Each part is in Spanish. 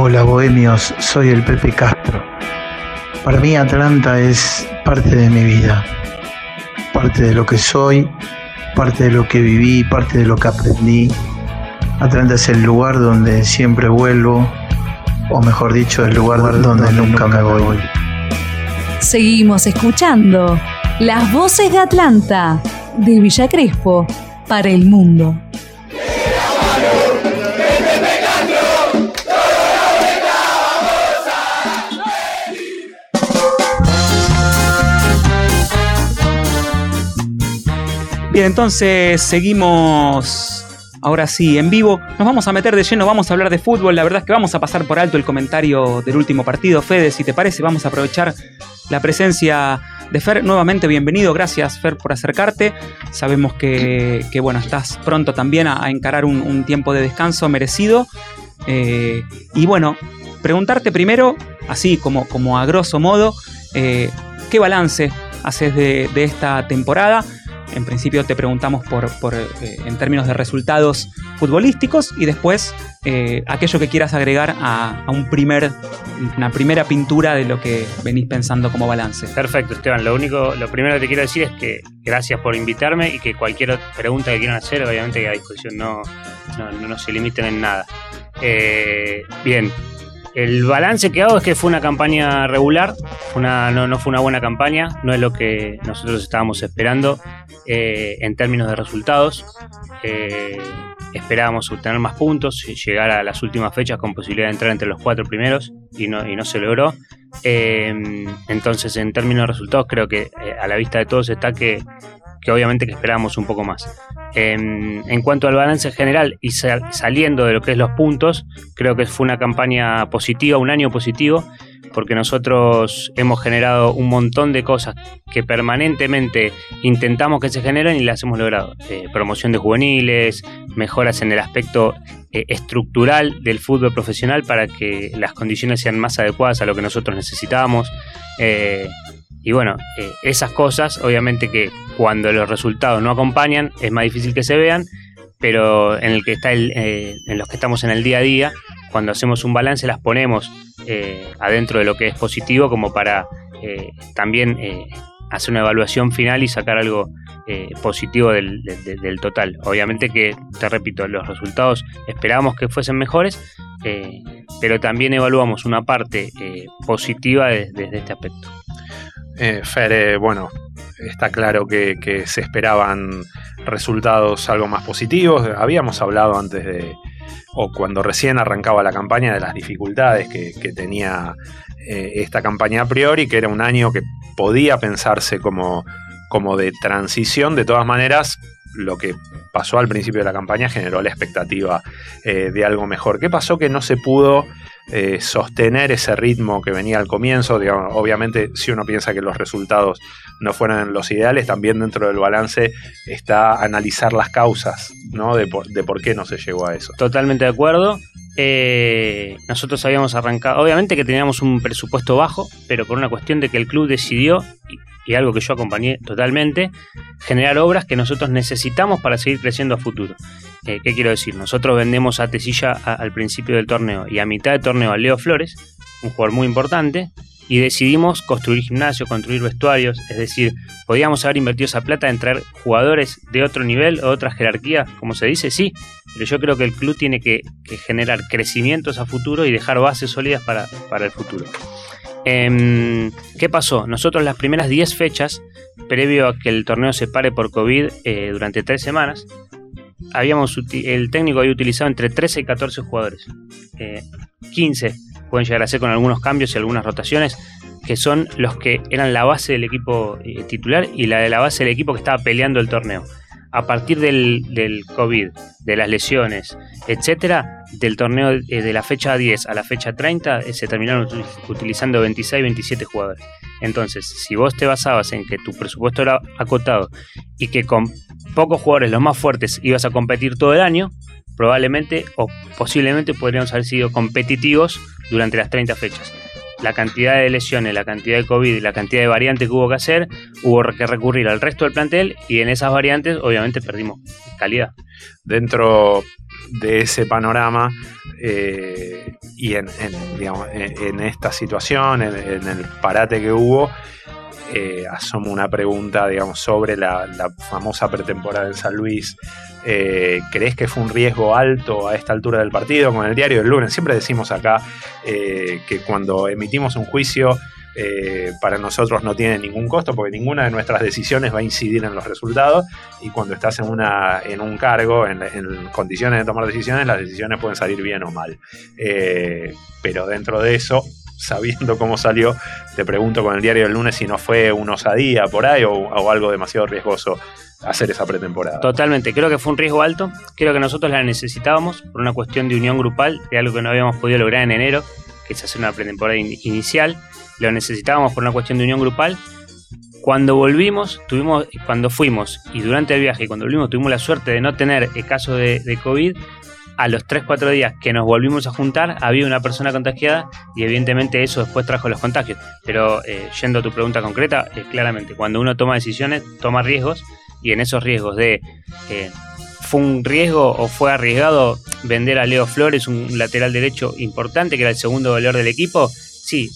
Hola bohemios, soy el Pepe Castro. Para mí Atlanta es parte de mi vida, parte de lo que soy, parte de lo que viví, parte de lo que aprendí. Atlanta es el lugar donde siempre vuelvo, o mejor dicho, el lugar donde nunca me voy. Seguimos escuchando las voces de Atlanta, de Villa Crespo, para el mundo. Bien, entonces seguimos ahora sí en vivo. Nos vamos a meter de lleno, vamos a hablar de fútbol. La verdad es que vamos a pasar por alto el comentario del último partido. Fede, si te parece, vamos a aprovechar la presencia de Fer. Nuevamente, bienvenido. Gracias, Fer, por acercarte. Sabemos que, bueno, estás pronto también a, encarar un, tiempo de descanso merecido. Eh, y bueno, preguntarte primero, así como, como a grosso modo, eh, ¿qué balance haces de esta temporada? En principio te preguntamos por, eh, en términos de resultados futbolísticos y después eh, aquello que quieras agregar a, un primer, una primera pintura de lo que venís pensando como balance. Perfecto, Esteban. Lo único, lo primero que te quiero decir es que gracias por invitarme y que cualquier pregunta que quieran hacer, obviamente a disposición no, no, se limiten en nada. Eh, bien, el balance que hago es que fue una campaña regular, no, fue una buena campaña, no es lo que nosotros estábamos esperando eh, en términos de resultados. Eh, esperábamos obtener más puntos, y llegar a las últimas fechas con posibilidad de entrar entre los cuatro primeros y no, y no se logró. Eh, entonces, en términos de resultados, creo que a la vista de todos está que, que obviamente que esperábamos un poco más. En, cuanto al balance general y saliendo de lo que es los puntos, creo que fue una campaña positiva, un año positivo, porque nosotros hemos generado un montón de cosas que permanentemente intentamos que se generen y las hemos logrado. Eh, promoción de juveniles, mejoras en el aspecto eh, estructural del fútbol profesional para que las condiciones sean más adecuadas a lo que nosotros necesitamos. Eh, y bueno, eh, esas cosas, obviamente que cuando los resultados no acompañan, es más difícil que se vean, pero en el que está el, eh, en los que estamos en el día a día, cuando hacemos un balance las ponemos eh, adentro de lo que es positivo como para también hacer una evaluación final y sacar algo positivo del, total. Obviamente que, te repito, los resultados esperábamos que fuesen mejores, pero también evaluamos una parte positiva desde este aspecto. Eh, Fere, bueno, está claro que, se esperaban resultados algo más positivos. Habíamos hablado antes de, o cuando recién arrancaba la campaña, de las dificultades que, tenía eh, esta campaña a priori, que era un año que podía pensarse como, como de transición. De todas maneras, lo que pasó al principio de la campaña generó la expectativa eh, de algo mejor. ¿Qué pasó que no se pudo eh, sostener ese ritmo que venía al comienzo. obviamente, si uno piensa que los resultados no fueron los ideales, también dentro del balance está analizar las causas ¿no? de, por, de por qué no se llegó a eso. Totalmente de acuerdo. Eh, nosotros habíamos arrancado, obviamente que teníamos un presupuesto bajo, pero por una cuestión de que el club decidió, algo que yo acompañé totalmente, generar obras que nosotros necesitamos para seguir creciendo a futuro. Eh, ¿Qué quiero decir? Nosotros vendemos a Tesilla al principio del torneo y a mitad del torneo a Leo Flores, un jugador muy importante, y decidimos construir gimnasio, construir vestuarios, es decir, podíamos haber invertido esa plata en traer jugadores de otro nivel o otra jerarquía, como se dice, sí, pero yo creo que el club tiene que, generar crecimientos a futuro y dejar bases sólidas para, el futuro. Em, ¿Qué pasó? Nosotros las primeras 10 fechas, previo a que el torneo se pare por COVID eh, durante 3 semanas, habíamos el técnico había utilizado entre 13 y 14 jugadores. 15 eh, pueden llegar a ser con algunos cambios y algunas rotaciones, que son los que eran la base del equipo eh, titular y la de la base del equipo que estaba peleando el torneo. A partir del, del COVID, de las lesiones, etcétera, del torneo eh, de la fecha 10 a la fecha 30, se terminaron utilizando 26, 27 jugadores. Entonces, si vos te basabas en que tu presupuesto era acotado y que con pocos jugadores, los más fuertes, ibas a competir todo el año, probablemente o posiblemente podríamos haber sido competitivos durante las 30 fechas. La cantidad de lesiones, la cantidad de COVID y la cantidad de variantes que hubo que hacer, hubo que recurrir al resto del plantel y en esas variantes obviamente perdimos calidad. Dentro de ese panorama, Eh, y en, en, esta situación, en, el parate que hubo, eh, asomo una pregunta, digamos, sobre la, famosa pretemporada en San Luis. Eh, ¿Crees que fue un riesgo alto a esta altura del partido? Con el diario del lunes, siempre decimos acá que cuando emitimos un juicio eh, para nosotros no tiene ningún costo porque ninguna de nuestras decisiones va a incidir en los resultados y cuando estás en, una, en un cargo, en, condiciones de tomar decisiones, las decisiones pueden salir bien o mal. Eh, pero dentro de eso, sabiendo cómo salió, te pregunto con el diario del lunes si no fue una osadía por ahí o, algo demasiado riesgoso hacer esa pretemporada. Totalmente, creo que fue un riesgo alto, creo que nosotros la necesitábamos por una cuestión de unión grupal, de algo que no habíamos podido lograr en enero, que es hacer una pretemporada inicial lo necesitábamos por una cuestión de unión grupal. Cuando volvimos, tuvimos, cuando fuimos y durante el viaje, cuando volvimos, tuvimos la suerte de no tener el caso de, COVID. A los 3-4 días que nos volvimos a juntar, había una persona contagiada y evidentemente eso después trajo los contagios. Pero eh, yendo a tu pregunta concreta, eh, claramente, cuando uno toma decisiones, toma riesgos y en esos riesgos de eh, fue un riesgo o fue arriesgado vender a Leo Flores, un lateral derecho importante, que era el segundo valor del equipo. Sí,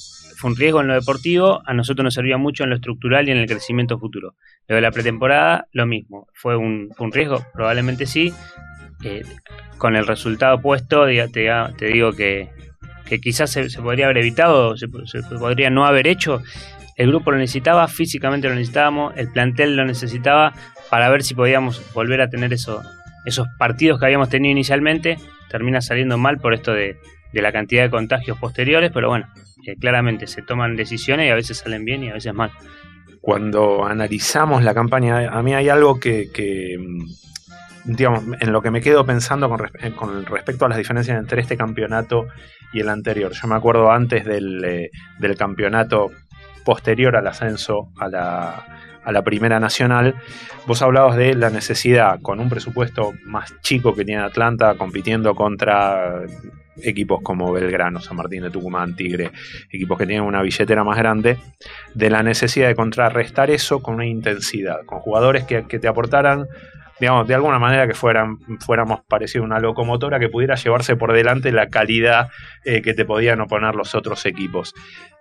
fue un riesgo en lo deportivo, a nosotros nos servía mucho en lo estructural y en el crecimiento futuro. Luego de la pretemporada, lo mismo. ¿Fue un, riesgo? Probablemente sí. Eh, con el resultado puesto, te, digo que, quizás se, podría haber evitado, se, podría no haber hecho. El grupo lo necesitaba, físicamente lo necesitábamos, el plantel lo necesitaba para ver si podíamos volver a tener eso, esos partidos que habíamos tenido inicialmente. Termina saliendo mal por esto de, de la cantidad de contagios posteriores, pero bueno, claramente se toman decisiones y a veces salen bien y a veces mal. Cuando analizamos la campaña, a mí hay algo que, mm, digamos, en lo que me quedo pensando con, respecto a las diferencias entre este campeonato y el anterior. Yo me acuerdo antes del, eh, del campeonato posterior al ascenso a la, a la Primera Nacional, vos hablabas de la necesidad, con un presupuesto más chico que tiene Atlanta, compitiendo contra equipos como Belgrano, San Martín de Tucumán, Tigre, equipos que tienen una billetera más grande, de la necesidad de contrarrestar eso con una intensidad, con jugadores que, te aportaran digamos, de alguna manera que fueran, fuéramos parecido a una locomotora que pudiera llevarse por delante la calidad eh, que te podían oponer los otros equipos.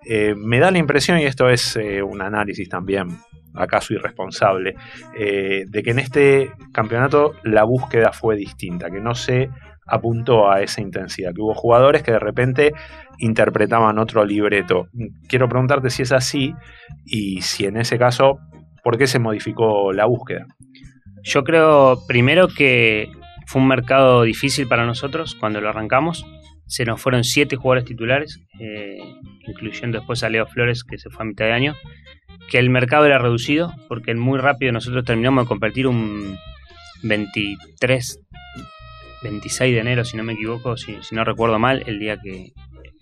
Eh, me da la impresión, y esto es eh, un análisis también, acaso irresponsable, de que en este campeonato la búsqueda fue distinta, que no se apuntó a esa intensidad, que hubo jugadores que de repente interpretaban otro libreto. Quiero preguntarte si es así y si en ese caso, ¿por qué se modificó la búsqueda? Yo creo primero que fue un mercado difícil para nosotros cuando lo arrancamos. Se nos fueron siete jugadores titulares, eh, incluyendo después a Leo Flores, que se fue a mitad de año. Que el mercado era reducido, porque muy rápido nosotros terminamos de competir un 23 26 de enero, si no me equivoco, si, no recuerdo mal, el día que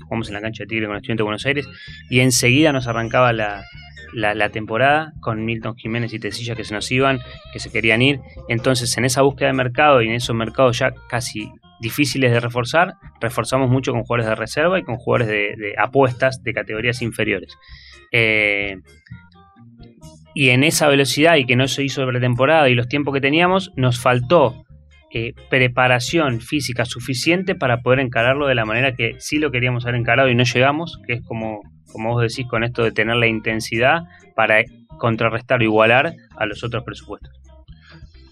jugamos en la cancha de Tigre con el Estudiante de Buenos Aires, y enseguida nos arrancaba la, temporada con Milton Jiménez y Tecilla que se nos iban, que se querían ir. Entonces, en esa búsqueda de mercado y en esos mercados ya casi difíciles de reforzar, reforzamos mucho con jugadores de reserva y con jugadores de, apuestas de categorías inferiores. Eh, y en esa velocidad y que no se hizo de pretemporada y los tiempos que teníamos, nos faltó eh, preparación física suficiente para poder encararlo de la manera que sí lo queríamos haber encarado y no llegamos, que es como, como vos decís con esto de tener la intensidad para contrarrestar o igualar a los otros presupuestos.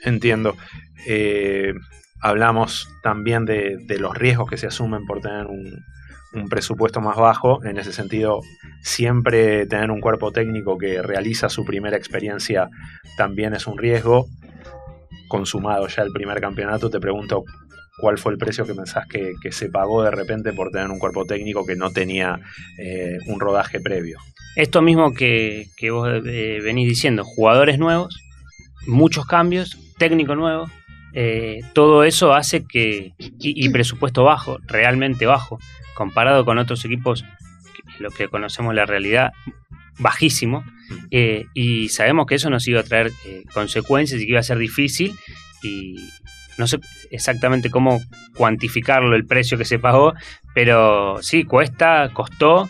Entiendo. Eh, hablamos también de, los riesgos que se asumen por tener un, un presupuesto más bajo. En ese sentido, siempre tener un cuerpo técnico que realiza su primera experiencia también es un riesgo consumado ya el primer campeonato, te pregunto cuál fue el precio que pensás que, se pagó de repente por tener un cuerpo técnico que no tenía eh, un rodaje previo. Esto mismo que, vos eh, venís diciendo, jugadores nuevos, muchos cambios, técnico nuevo, eh, todo eso hace que, y, presupuesto bajo, realmente bajo, comparado con otros equipos, lo que conocemos la realidad, bajísimo eh, y sabemos que eso nos iba a traer eh, consecuencias y que iba a ser difícil y no sé exactamente cómo cuantificarlo el precio que se pagó, pero sí, cuesta, costó.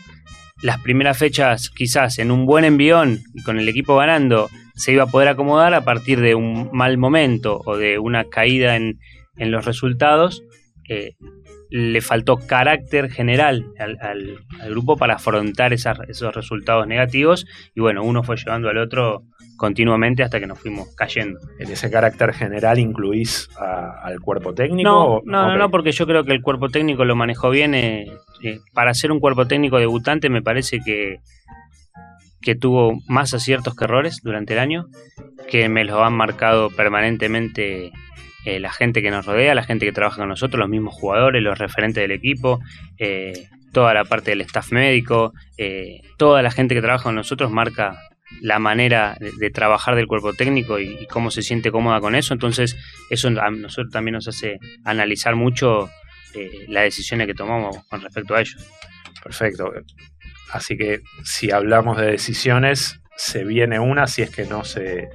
Las primeras fechas quizás en un buen envión y con el equipo ganando se iba a poder acomodar a partir de un mal momento o de una caída en, los resultados. Eh, le faltó carácter general al, al- al grupo para afrontar esas- esos resultados negativos y bueno, uno fue llevando al otro continuamente hasta que nos fuimos cayendo. ¿En ese carácter general incluís a- al cuerpo técnico? No, o- no, no, porque yo creo que el cuerpo técnico lo manejó bien. eh, eh, para ser un cuerpo técnico debutante me parece que, que tuvo más aciertos que errores durante el año, que me los han marcado permanentemente eh, la gente que nos rodea, la gente que trabaja con nosotros, los mismos jugadores, los referentes del equipo, eh, toda la parte del staff médico, eh, toda la gente que trabaja con nosotros marca la manera de, trabajar del cuerpo técnico y, cómo se siente cómoda con eso. Entonces, eso a nosotros también nos hace analizar mucho las decisiones que tomamos con respecto a ellos. Perfecto. Así que si hablamos de decisiones, se viene una si es que no se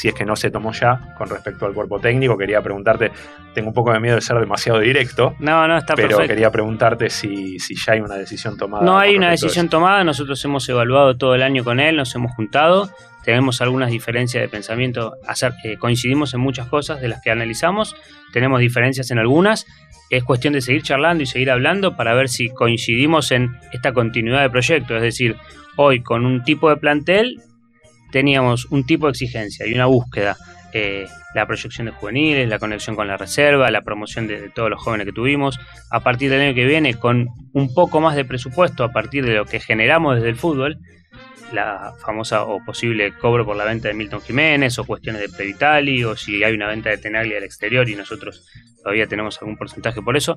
si es que no se tomó ya con respecto al cuerpo técnico. Quería preguntarte, tengo un poco de miedo de ser demasiado directo, No, no, está pero perfecto. quería preguntarte si, si ya hay una decisión tomada. No hay una decisión tomada, nosotros hemos evaluado todo el año con él, nos hemos juntado, tenemos algunas diferencias de pensamiento, eh, coincidimos en muchas cosas de las que analizamos, tenemos diferencias en algunas, es cuestión de seguir charlando y seguir hablando para ver si coincidimos en esta continuidad de proyecto, es decir, hoy con un tipo de plantel teníamos un tipo de exigencia y una búsqueda. eh, la proyección de juveniles, la conexión con la reserva, la promoción de, de todos los jóvenes que tuvimos. A partir del año que viene, con un poco más de presupuesto, a partir de lo que generamos desde el fútbol, la famosa o posible cobro por la venta de Milton Jiménez, o cuestiones de Previtali, o si hay una venta de Tenaglia al exterior y nosotros todavía tenemos algún porcentaje por eso,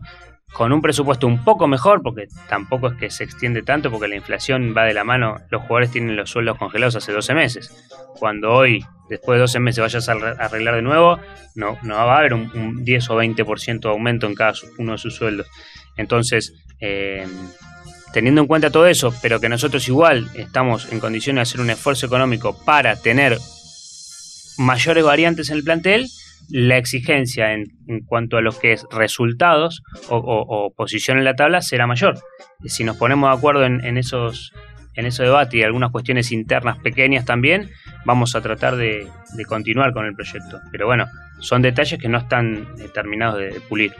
con un presupuesto un poco mejor, porque tampoco es que se extiende tanto, porque la inflación va de la mano, los jugadores tienen los sueldos congelados hace 12 meses. Cuando hoy, después de 12 meses, vayas a arre- arreglar de nuevo, no, no va a haber un, un 10 o 20% de aumento en cada uno de sus sueldos. Entonces, eh, teniendo en cuenta todo eso, pero que nosotros igual estamos en condiciones de hacer un esfuerzo económico para tener mayores variantes en el plantel, la exigencia en, en cuanto a lo que es resultados o, o- posición en la tabla será mayor. Si nos ponemos de acuerdo en, esos en ese debate y algunas cuestiones internas pequeñas también, vamos a tratar de, continuar con el proyecto. Pero bueno, son detalles que no están terminados de pulir.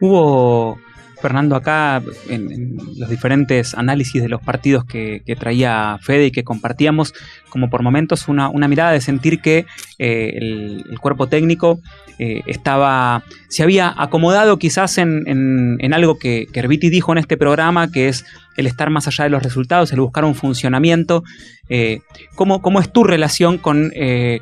Hubo, Fernando, acá en, en los diferentes análisis de los partidos que, que traía Fede y que compartíamos, como por momentos una, una mirada de sentir que eh, el, cuerpo técnico eh, estaba, se había acomodado quizás en, en- en algo que, que Herbiti dijo en este programa, que es el estar más allá de los resultados, el buscar un funcionamiento. Eh, ¿cómo, cómo es tu relación con,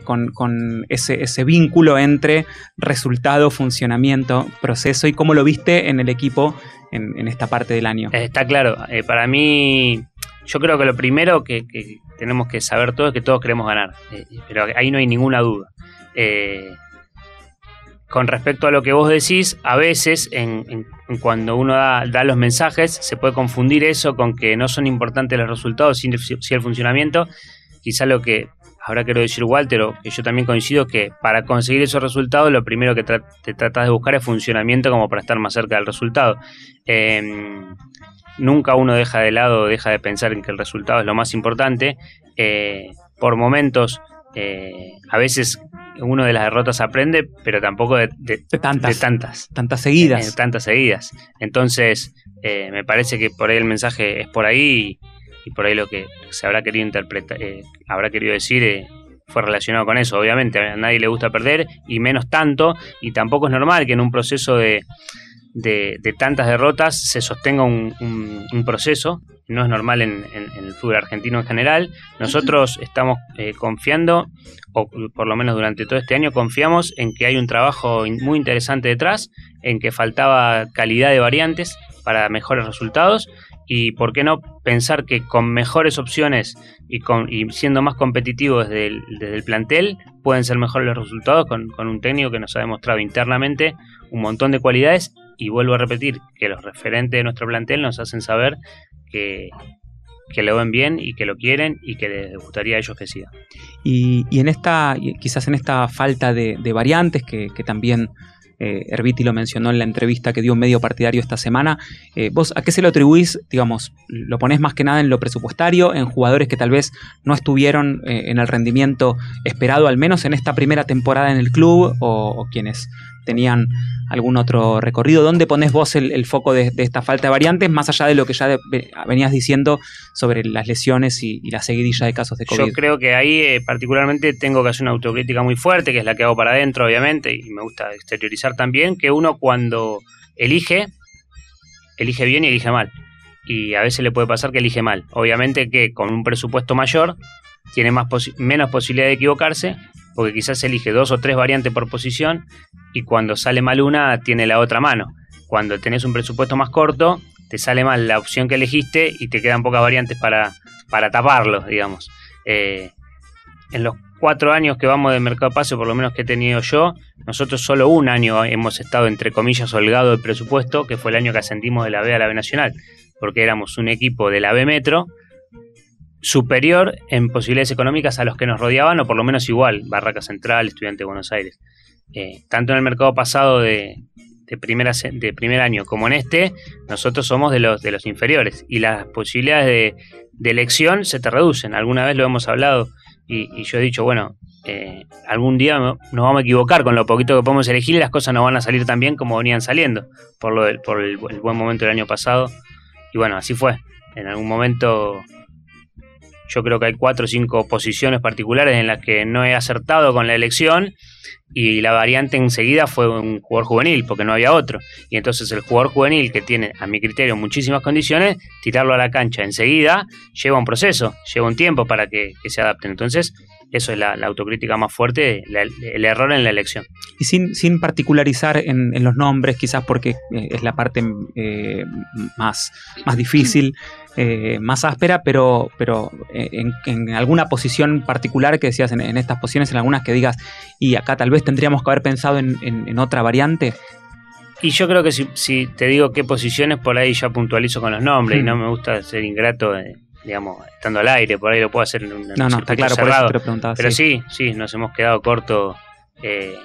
con- con ese, ese vínculo entre resultado, funcionamiento, proceso y cómo lo viste en el equipo en, en esta parte del año? Está claro, para mí, yo creo que lo primero que tenemos que saber todos que todos queremos ganar, eh, pero ahí no hay ninguna duda. Eh, con respecto a lo que vos decís, a veces en, cuando uno da, da los mensajes se puede confundir eso con que no son importantes los resultados, sin si el funcionamiento. Quizá lo que ahora quiero decir Walter, o que yo también coincido, que para conseguir esos resultados lo primero que te tratas de buscar es funcionamiento como para estar más cerca del resultado. Eh, nunca uno deja de lado, deja de pensar en que el resultado es lo más importante. Eh, por momentos, eh, a veces uno de las derrotas aprende, pero tampoco de, de- De tantas, de tantas. tantas seguidas. Eh, tantas seguidas. Entonces, eh, me parece que por ahí el mensaje es por ahí y, y por ahí lo que se habrá querido interpretar, eh, habrá querido decir eh, fue relacionado con eso. Obviamente, a nadie le gusta perder y menos tanto, y tampoco es normal que en un proceso de, de, de tantas derrotas se sostenga un, un- un proceso. No es normal en, en- en el fútbol argentino en general. Nosotros estamos eh, confiando, o por lo menos durante todo este año, confiamos en que hay un trabajo in- muy interesante detrás, en que faltaba calidad de variantes para mejores resultados y por qué no pensar que con mejores opciones y, con, y siendo más competitivos desde el, desde el plantel pueden ser mejores los resultados con, con un técnico que nos ha demostrado internamente un montón de cualidades y vuelvo a repetir que los referentes de nuestro plantel nos hacen saber que, que lo ven bien y que lo quieren y que les gustaría a ellos que siga. Y, y en esta, quizás en esta falta de, de variantes, que, que también eh, Herbiti lo mencionó en la entrevista que dio un medio partidario esta semana, eh, ¿vos a qué se lo atribuís? Digamos, ¿lo ponés más que nada en lo presupuestario, en jugadores que tal vez no estuvieron eh, en el rendimiento esperado, al menos en esta primera temporada en el club, o, o quienes tenían algún otro recorrido. ¿Dónde pones vos el, foco de, esta falta de variantes, más allá de lo que ya venías diciendo sobre las lesiones y, la seguidilla de casos de COVID? Yo creo que ahí eh, particularmente tengo que hacer una autocrítica muy fuerte, que es la que hago para adentro, obviamente, y me gusta exteriorizar también, que uno cuando elige, elige bien y elige mal. Y a veces le puede pasar que elige mal. Obviamente que con un presupuesto mayor tiene más menos posibilidad de equivocarse, porque quizás elige dos o tres variantes por posición y cuando sale mal una tiene la otra mano. Cuando tenés un presupuesto más corto, te sale mal la opción que elegiste y te quedan pocas variantes para, para taparlo, digamos. Eh, en los cuatro años que vamos de mercado pase, por lo menos que he tenido yo, nosotros solo un año hemos estado, entre comillas, holgado del presupuesto, que fue el año que ascendimos de la B a la B Nacional, porque éramos un equipo de la B Metro superior en posibilidades económicas a los que nos rodeaban, o por lo menos igual, Barraca Central, Estudiante de Buenos Aires. Eh, tanto en el mercado pasado de, primera, de primer año como en este, nosotros somos de los, de los inferiores y las posibilidades de, elección se te reducen. Alguna vez lo hemos hablado y, yo he dicho, bueno, eh, algún día nos vamos a equivocar con lo poquito que podemos elegir y las cosas no van a salir tan bien como venían saliendo por, lo por el buen momento del año pasado. Y bueno, así fue. En algún momento yo creo que hay cuatro o cinco posiciones particulares en las que no he acertado con la elección y la variante enseguida fue un jugador juvenil, porque no había otro. Y entonces el jugador juvenil, que tiene, a mi criterio, muchísimas condiciones, tirarlo a la cancha enseguida lleva un proceso, lleva un tiempo para que, se adapten. Entonces, eso es la, autocrítica más fuerte, el error en la elección. Y sin, sin particularizar en, los nombres, quizás porque eh, es la parte eh, más, más difícil, eh, más áspera, pero, pero en, alguna posición particular que decías, en, estas posiciones, en algunas que digas, y acá tal vez tendríamos que haber pensado en, otra variante. Y yo creo que si, te digo qué posiciones, por ahí ya puntualizo con los nombres, y no me gusta ser ingrato digamos, estando al aire, por ahí lo puedo hacer en un No, no, está claro, por eso te lo preguntaba. Pero sí. sí, nos hemos quedado cortos, eh,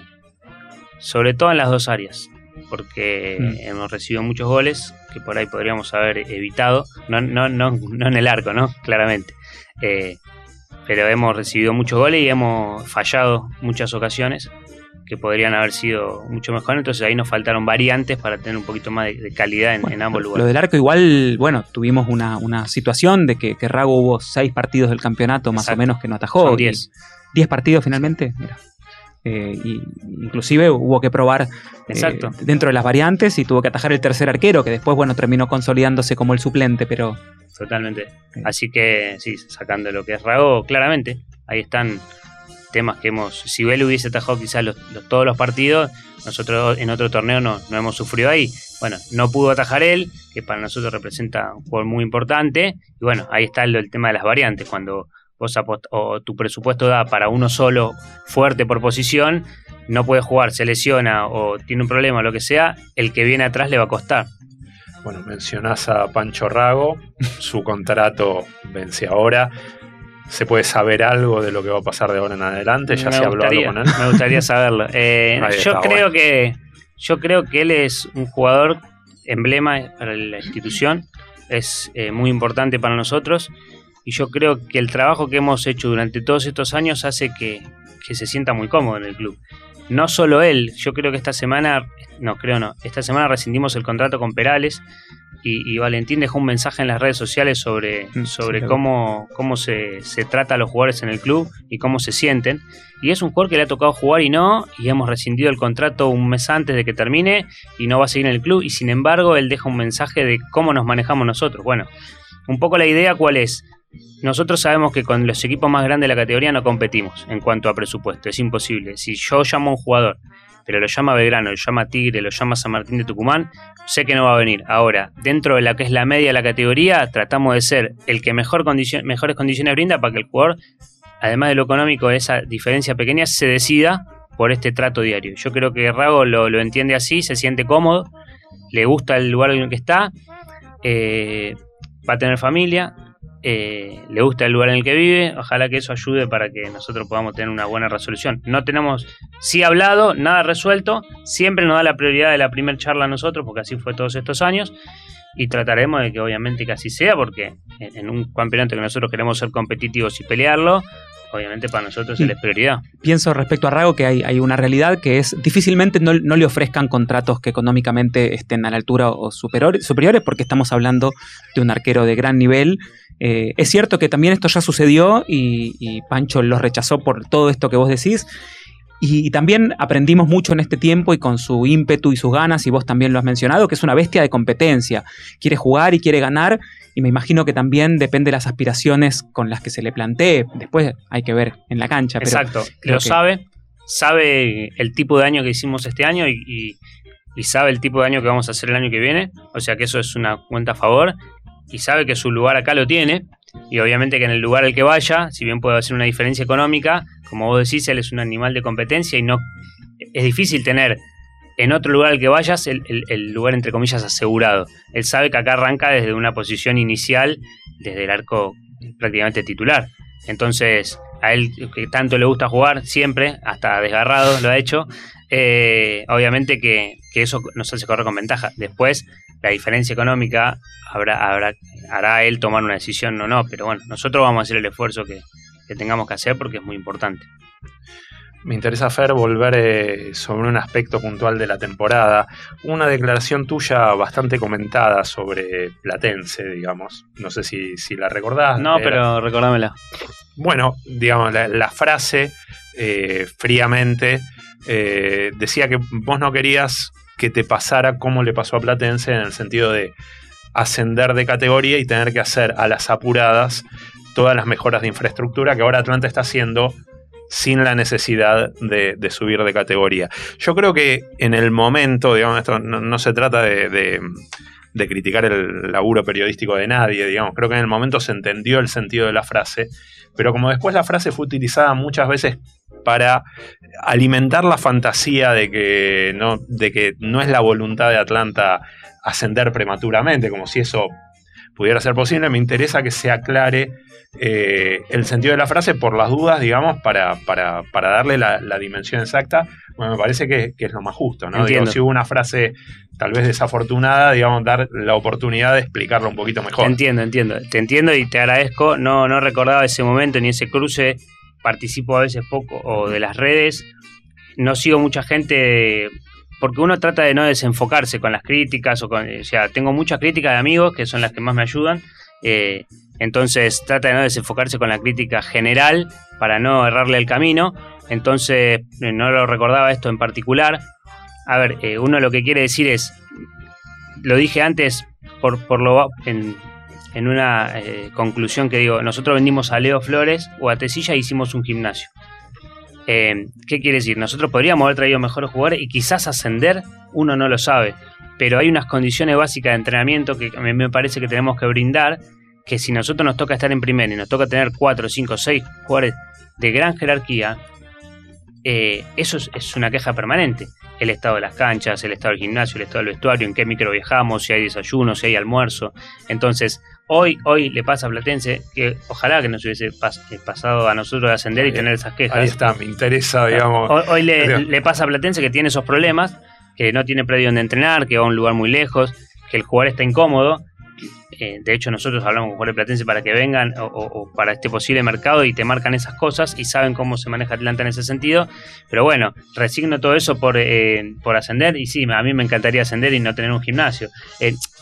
sobre todo en las dos áreas, porque mm. hemos recibido muchos goles que por ahí podríamos haber evitado, no, no, no, no en el arco, ¿no? Claramente. Eh, pero hemos recibido muchos goles y hemos fallado muchas ocasiones que podrían haber sido mucho mejor. Entonces ahí nos faltaron variantes para tener un poquito más de, calidad en, ambos lugares. Lo del arco igual, bueno, tuvimos una, situación de que, que, Rago hubo seis partidos del campeonato más o menos que no atajó. diez. ¿Diez partidos finalmente? Mira. Eh, y inclusive hubo que probar eh, dentro de las variantes y tuvo que atajar el tercer arquero, que después, bueno, terminó consolidándose como el suplente, pero... Totalmente. Así que, sí, sacando lo que es Rago, claramente, ahí están temas que hemos, si Bell hubiese atajado quizás todos los partidos, nosotros en otro torneo no, no, hemos sufrido ahí. Bueno, no pudo atajar él, que para nosotros representa un jugador muy importante, y bueno, ahí está el, tema de las variantes, cuando vos o tu presupuesto da para uno solo fuerte por posición, no puede jugar, se lesiona o tiene un problema o lo que sea, el que viene atrás le va a costar. Bueno, mencionás a Pancho Rago, su contrato vence ahora. ¿Se puede saber algo de lo que va a pasar de ahora en adelante? ¿Ya se habló con él? Me gustaría saberlo. Eh, yo, creo que, yo creo que él es un jugador emblema para la institución, es eh, muy importante para nosotros y yo creo que el trabajo que hemos hecho durante todos estos años hace que, que se sienta muy cómodo en el club. No solo él, yo creo que esta semana, no creo no, esta semana rescindimos el contrato con Perales y, Valentín dejó un mensaje en las redes sociales sobre, mm, sobre cómo, cómo se, se, trata a los jugadores en el club y cómo se sienten. Y es un jugador que le ha tocado jugar y no, y hemos rescindido el contrato un mes antes de que termine y no va a seguir en el club. Y sin embargo, él deja un mensaje de cómo nos manejamos nosotros. Bueno, un poco la idea cuál es. Nosotros sabemos que con los equipos más grandes de la categoría no competimos en cuanto a presupuesto, es imposible. Si yo llamo a un jugador pero lo llama Belgrano, lo llama Tigre, lo llama San Martín de Tucumán, sé que no va a venir. Ahora, dentro de la que es la media de la categoría, tratamos de ser el que mejor mejores condiciones brinda para que el jugador, además de lo económico, esa diferencia pequeña, se decida por este trato diario. Yo creo que Rago lo, entiende así, se siente cómodo, le gusta el lugar en el que está, eh, va a tener familia, eh, le gusta el lugar en el que vive, ojalá que eso ayude para que nosotros podamos tener una buena resolución. No tenemos, sí hablado, nada resuelto, siempre nos da la prioridad de la primera charla a nosotros, porque así fue todos estos años, y trataremos de que obviamente que así sea, porque en un campeonato que nosotros queremos ser competitivos y pelearlo, obviamente para nosotros es prioridad. Pienso respecto a Rago que hay, hay una realidad que es difícilmente no, no, le ofrezcan contratos que económicamente estén a la altura o superiores, superiores porque estamos hablando de un arquero de gran nivel. Eh, es cierto que también esto ya sucedió y, y Pancho lo rechazó por todo esto que vos decís. Y, también aprendimos mucho en este tiempo y con su ímpetu y sus ganas, y vos también lo has mencionado, que es una bestia de competencia. Quiere jugar y quiere ganar, y me imagino que también depende de las aspiraciones con las que se le plantee. Después hay que ver en la cancha. Exacto, lo sabe, sabe el tipo de año que hicimos este año y, y sabe el tipo de año que vamos a hacer el año que viene, o sea que eso es una cuenta a favor, y sabe que su lugar acá lo tiene, y obviamente que en el lugar al que vaya, si bien puede hacer una diferencia económica, como vos decís, él es un animal de competencia y no es difícil tener en otro lugar al que vayas el, lugar entre comillas asegurado. Él sabe que acá arranca desde una posición inicial, desde el arco prácticamente titular. Entonces, a él que tanto le gusta jugar, siempre, hasta desgarrado lo ha hecho, eh, obviamente que, que, eso nos hace correr con ventaja. Después, la diferencia económica habrá, habrá, hará él tomar una decisión o no, pero bueno, nosotros vamos a hacer el esfuerzo que, tengamos que hacer porque es muy importante. Me interesa, Fer, volver eh, sobre un aspecto puntual de la temporada. Una declaración tuya bastante comentada sobre Platense, digamos. No sé si, la recordás. No, pero recordámela. Bueno, digamos, la, frase eh, fríamente eh, decía que vos no querías que te pasara como le pasó a Platense en el sentido de ascender de categoría y tener que hacer a las apuradas todas las mejoras de infraestructura que ahora Atlanta está haciendo sin la necesidad de, subir de categoría. Yo creo que en el momento, digamos, esto no, se trata de, de, criticar el laburo periodístico de nadie, digamos, creo que en el momento se entendió el sentido de la frase, pero como después la frase fue utilizada muchas veces para alimentar la fantasía de que no, de que no es la voluntad de Atlanta ascender prematuramente, como si eso pudiera ser posible, me interesa que se aclare eh, el sentido de la frase por las dudas, digamos, para, para, para darle la, dimensión exacta. Bueno, me parece que, es lo más justo, ¿no? Digo, si hubo una frase tal vez desafortunada, digamos, dar la oportunidad de explicarlo un poquito mejor. Te entiendo, entiendo. Te entiendo y te agradezco. No, no recordaba ese momento ni ese cruce. Participo a veces poco o de las redes. No sigo mucha gente porque uno trata de no desenfocarse con las críticas, o, con, o sea, tengo muchas críticas de amigos que son las que más me ayudan, eh, entonces trata de no desenfocarse con la crítica general para no errarle el camino, entonces no lo recordaba esto en particular. A ver, eh, uno lo que quiere decir es, lo dije antes por, por lo, en, en una conclusión que digo, nosotros vendimos a Leo Flores o a Tesilla e hicimos un gimnasio. Eh, ¿Qué quiere decir? Nosotros podríamos haber traído mejores jugadores y quizás ascender, uno no lo sabe, pero hay unas condiciones básicas de entrenamiento que me parece que tenemos que brindar, que si nosotros nos toca estar en primera y nos toca tener 4, 5, 6 jugadores de gran jerarquía, eh, eso es, una queja permanente. El estado de las canchas, el estado del gimnasio, el estado del vestuario, en qué micro viajamos, si hay desayuno, si hay almuerzo. Entonces, Hoy, hoy le pasa a Platense que ojalá que nos hubiese eh, pasado a nosotros de ascender y tener esas quejas. Ahí está, me interesa, digamos. Hoy, le, pasa a Platense que tiene esos problemas, que no tiene predio donde entrenar, que va a un lugar muy lejos, que el jugador está incómodo. Eh, de hecho, nosotros hablamos con jugadores platense para que vengan o, para este posible mercado y te marcan esas cosas y saben cómo se maneja Atlanta en ese sentido. Pero bueno, resigno todo eso por, eh, por ascender y sí, a mí me encantaría ascender y no tener un gimnasio.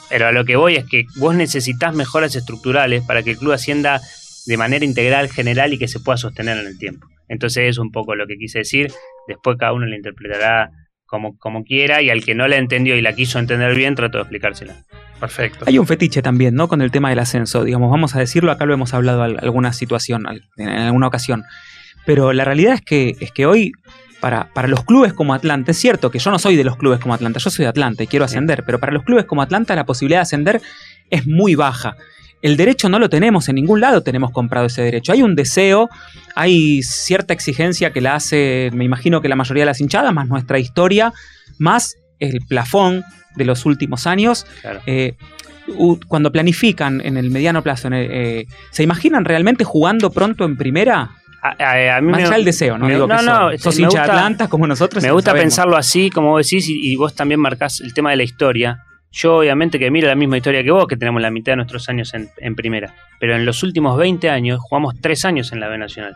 Pero a lo que voy es que vos necesitas mejoras estructurales para que el club ascienda de manera integral, general y que se pueda sostener en el tiempo. Entonces es un poco lo que quise decir. Después cada uno lo interpretará como, como quiera y al que no la entendió y la quiso entender bien, trato de explicársela. Perfecto. Hay un fetiche también, ¿no? Con el tema del ascenso. Digamos, vamos a decirlo, acá lo hemos hablado en alguna situación, en alguna ocasión. Pero la realidad es que, es que hoy para, los clubes como Atlanta, es cierto que yo no soy de los clubes como Atlanta, yo soy de Atlanta y quiero ascender, pero para los clubes como Atlanta la posibilidad de ascender es muy baja. El derecho no lo tenemos, en ningún lado tenemos comprado ese derecho. Hay un deseo, hay cierta exigencia que la hace, me imagino que la mayoría de las hinchadas, más nuestra historia, más el plafón de los últimos años. Eh, cuando planifican en el mediano plazo, eh, ¿se imaginan realmente jugando pronto en primera? a, mí Más me, el deseo, ¿no? Digo no, no, sos, hincha de Atlanta como nosotros. Me gusta pensarlo así, como vos decís, y, vos también marcás el tema de la historia. Yo, obviamente, que miro la misma historia que vos, que tenemos la mitad de nuestros años en, primera. Pero en los últimos 20 años jugamos 3 años en la B Nacional.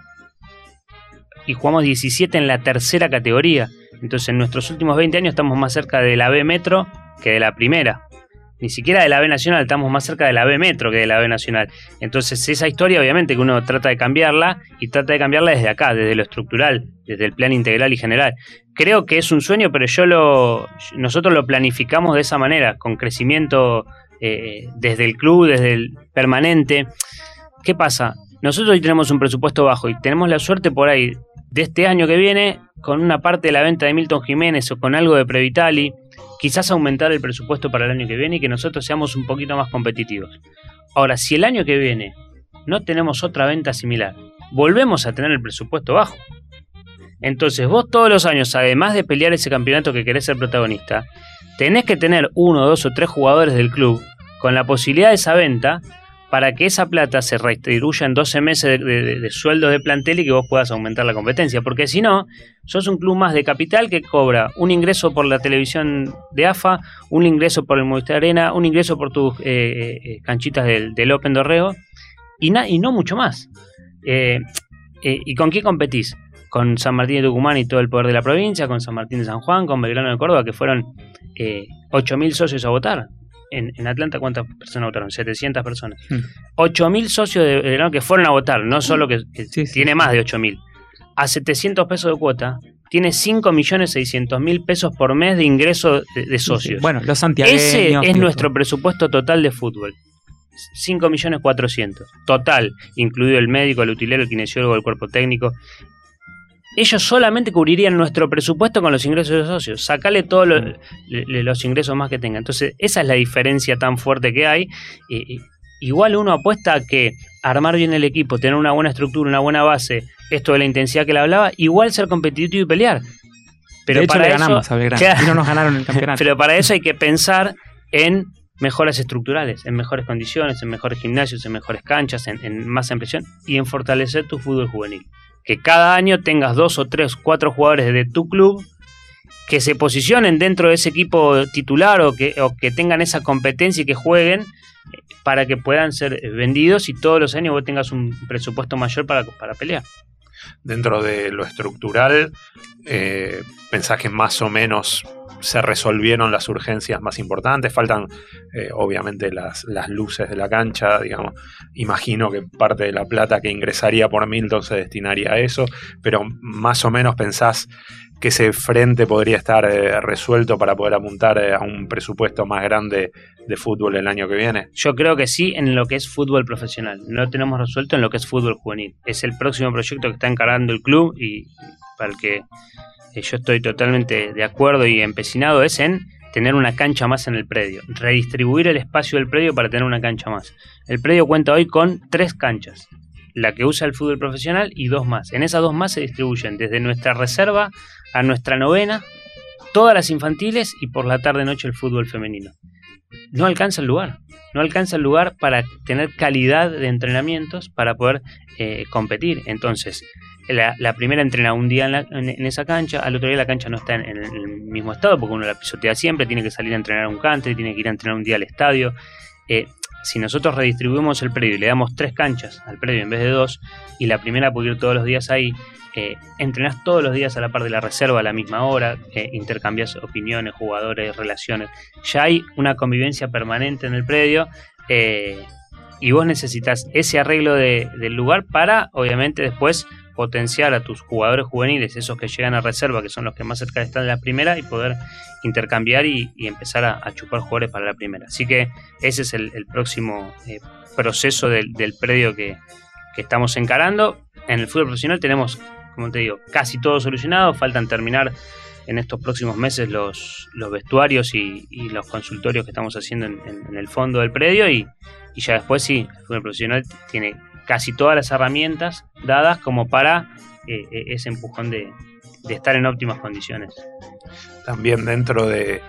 y jugamos 17 en la tercera categoría. Entonces en nuestros últimos 20 años estamos más cerca de la B Metro que de la primera. Ni siquiera de la B Nacional, estamos más cerca de la B Metro que de la B Nacional. Entonces esa historia obviamente que uno trata de cambiarla y trata de cambiarla desde acá, desde lo estructural, desde el plan integral y general. Creo que es un sueño, pero yo lo, nosotros lo planificamos de esa manera, con crecimiento eh, desde el club, desde el permanente. ¿Qué pasa? Nosotros hoy tenemos un presupuesto bajo y tenemos la suerte por ahí de este año que viene, con una parte de la venta de Milton Jiménez o con algo de Previtali, quizás aumentar el presupuesto para el año que viene y que nosotros seamos un poquito más competitivos. Ahora, si el año que viene no tenemos otra venta similar, volvemos a tener el presupuesto bajo. Entonces vos todos los años, además de pelear ese campeonato que querés ser protagonista, tenés que tener uno, dos o tres jugadores del club con la posibilidad de esa venta para que esa plata se redistribuya en 12 meses de, sueldos de plantel y que vos puedas aumentar la competencia. Porque si no, sos un club más de capital que cobra un ingreso por la televisión de AFA, un ingreso por el Movistar Arena, un ingreso por tus eh, eh, canchitas del, Open Dorreo y, y no mucho más. Eh, ¿Y con qué competís? Con San Martín de Tucumán y todo el poder de la provincia, con San Martín de San Juan, con Belgrano de Córdoba, que fueron 8.000 socios a votar en, Atlanta, ¿cuántas personas votaron? 700 personas. 8.000 hmm. socios de, que fueron a votar, no solo que, tiene más de 8.000. A 700 pesos de cuota, tiene 5.600.000 pesos por mes de ingreso de, socios. Bueno, los santiagueños. Ese es nuestro presupuesto total de fútbol. 5.400.000. Total, incluido el médico, el utilero, el kinesiólogo, el cuerpo técnico ellos solamente cubrirían nuestro presupuesto con los ingresos de los socios. Sacale todos los ingresos más que tengan. Entonces, esa es la diferencia tan fuerte que hay. igual uno apuesta a que armar bien el equipo, tener una buena estructura, una buena base, esto de la intensidad que le hablaba, igual ser competitivo y pelear. Pero de hecho, le ganamos a Belgrano y no nos ganaron el campeonato. Pero para eso hay que pensar en mejoras estructurales, en mejores condiciones, en mejores gimnasios, en mejores canchas, en, en más impresión y en fortalecer tu fútbol juvenil que cada año tengas dos o tres, cuatro jugadores de tu club que se posicionen dentro de ese equipo titular o que, que tengan esa competencia y que jueguen eh, para que puedan ser vendidos y todos los años vos tengas un presupuesto mayor para, para pelear. Dentro de lo estructural, eh, pensás que más o menos se resolvieron las urgencias más importantes, faltan eh, obviamente las, las, luces de la cancha, digamos, imagino que parte de la plata que ingresaría por Milton se destinaría a eso, pero más o menos pensás que ese frente podría estar eh, resuelto para poder apuntar eh, a un presupuesto más grande de fútbol el año que viene? Yo creo que sí en lo que es fútbol profesional. No lo tenemos resuelto en lo que es fútbol juvenil. Es el próximo proyecto que está encarando el club y para el que yo estoy totalmente de acuerdo y empecinado es en tener una cancha más en el predio, redistribuir el espacio del predio para tener una cancha más. El predio cuenta hoy con tres canchas, la que usa el fútbol profesional y dos más. En esas dos más se distribuyen desde nuestra reserva a nuestra novena, todas las infantiles y por la tarde-noche el fútbol femenino. No alcanza el lugar, no alcanza el lugar para tener calidad de entrenamientos para poder eh, competir. Entonces, la, primera entrena un día en, esa cancha, al otro día la cancha no está en, el mismo estado porque uno la pisotea siempre, tiene que salir a entrenar un country, tiene que ir a entrenar un día al estadio. Eh, si nosotros redistribuimos el predio y le damos tres canchas al predio en vez de dos, y la primera puede ir todos los días ahí, eh, entrenás todos los días a la par de la reserva a la misma hora, eh, intercambias opiniones, jugadores, relaciones. Ya hay una convivencia permanente en el predio eh, y vos necesitas ese arreglo del lugar para, obviamente, después potenciar a tus jugadores juveniles, esos que llegan a reserva, que son los que más cerca están de la primera, y poder intercambiar y, empezar a, chupar jugadores para la primera. Así que ese es el, próximo eh, proceso del, predio que, estamos encarando. En el fútbol profesional tenemos, como te digo, casi todo solucionado, faltan terminar en estos próximos meses los, los vestuarios y, los consultorios que estamos haciendo en, el fondo del predio y, y ya después sí, el fútbol profesional tiene casi todas las herramientas dadas como para eh, eh, ese empujón de, estar en óptimas condiciones. También dentro de,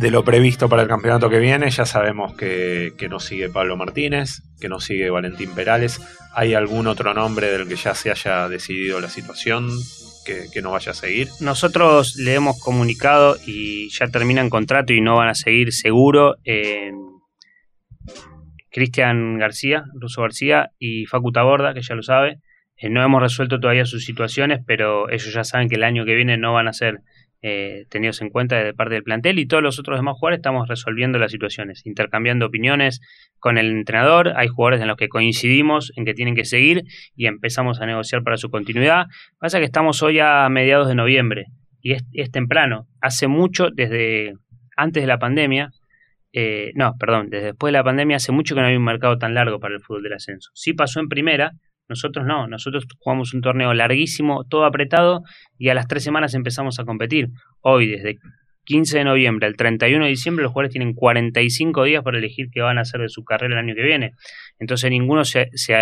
lo previsto para el campeonato que viene, ya sabemos que, que no sigue Pablo Martínez, que no sigue Valentín Perales. ¿Hay algún otro nombre del que ya se haya decidido la situación? Que, que, no vaya a seguir? Nosotros le hemos comunicado y ya terminan contrato y no van a seguir seguro. Eh, Cristian García, Russo García y Facu Taborda, que ya lo sabe. Eh, no hemos resuelto todavía sus situaciones, pero ellos ya saben que el año que viene no van a ser eh, tenidos en cuenta de parte del plantel y todos los otros demás jugadores estamos resolviendo las situaciones, intercambiando opiniones con el entrenador. Hay jugadores en los que coincidimos en que tienen que seguir y empezamos a negociar para su continuidad. Pasa que estamos hoy a mediados de noviembre y es, temprano. Hace mucho, desde antes de la pandemia, eh, no, perdón, desde después de la pandemia hace mucho que no había un mercado tan largo para el fútbol del ascenso. Sí pasó en primera, nosotros no, nosotros jugamos un torneo larguísimo, todo apretado, y a las tres semanas empezamos a competir. Hoy, desde 15 de noviembre al 31 de diciembre, los jugadores tienen 45 días para elegir qué van a hacer de su carrera el año que viene. Entonces ninguno se, se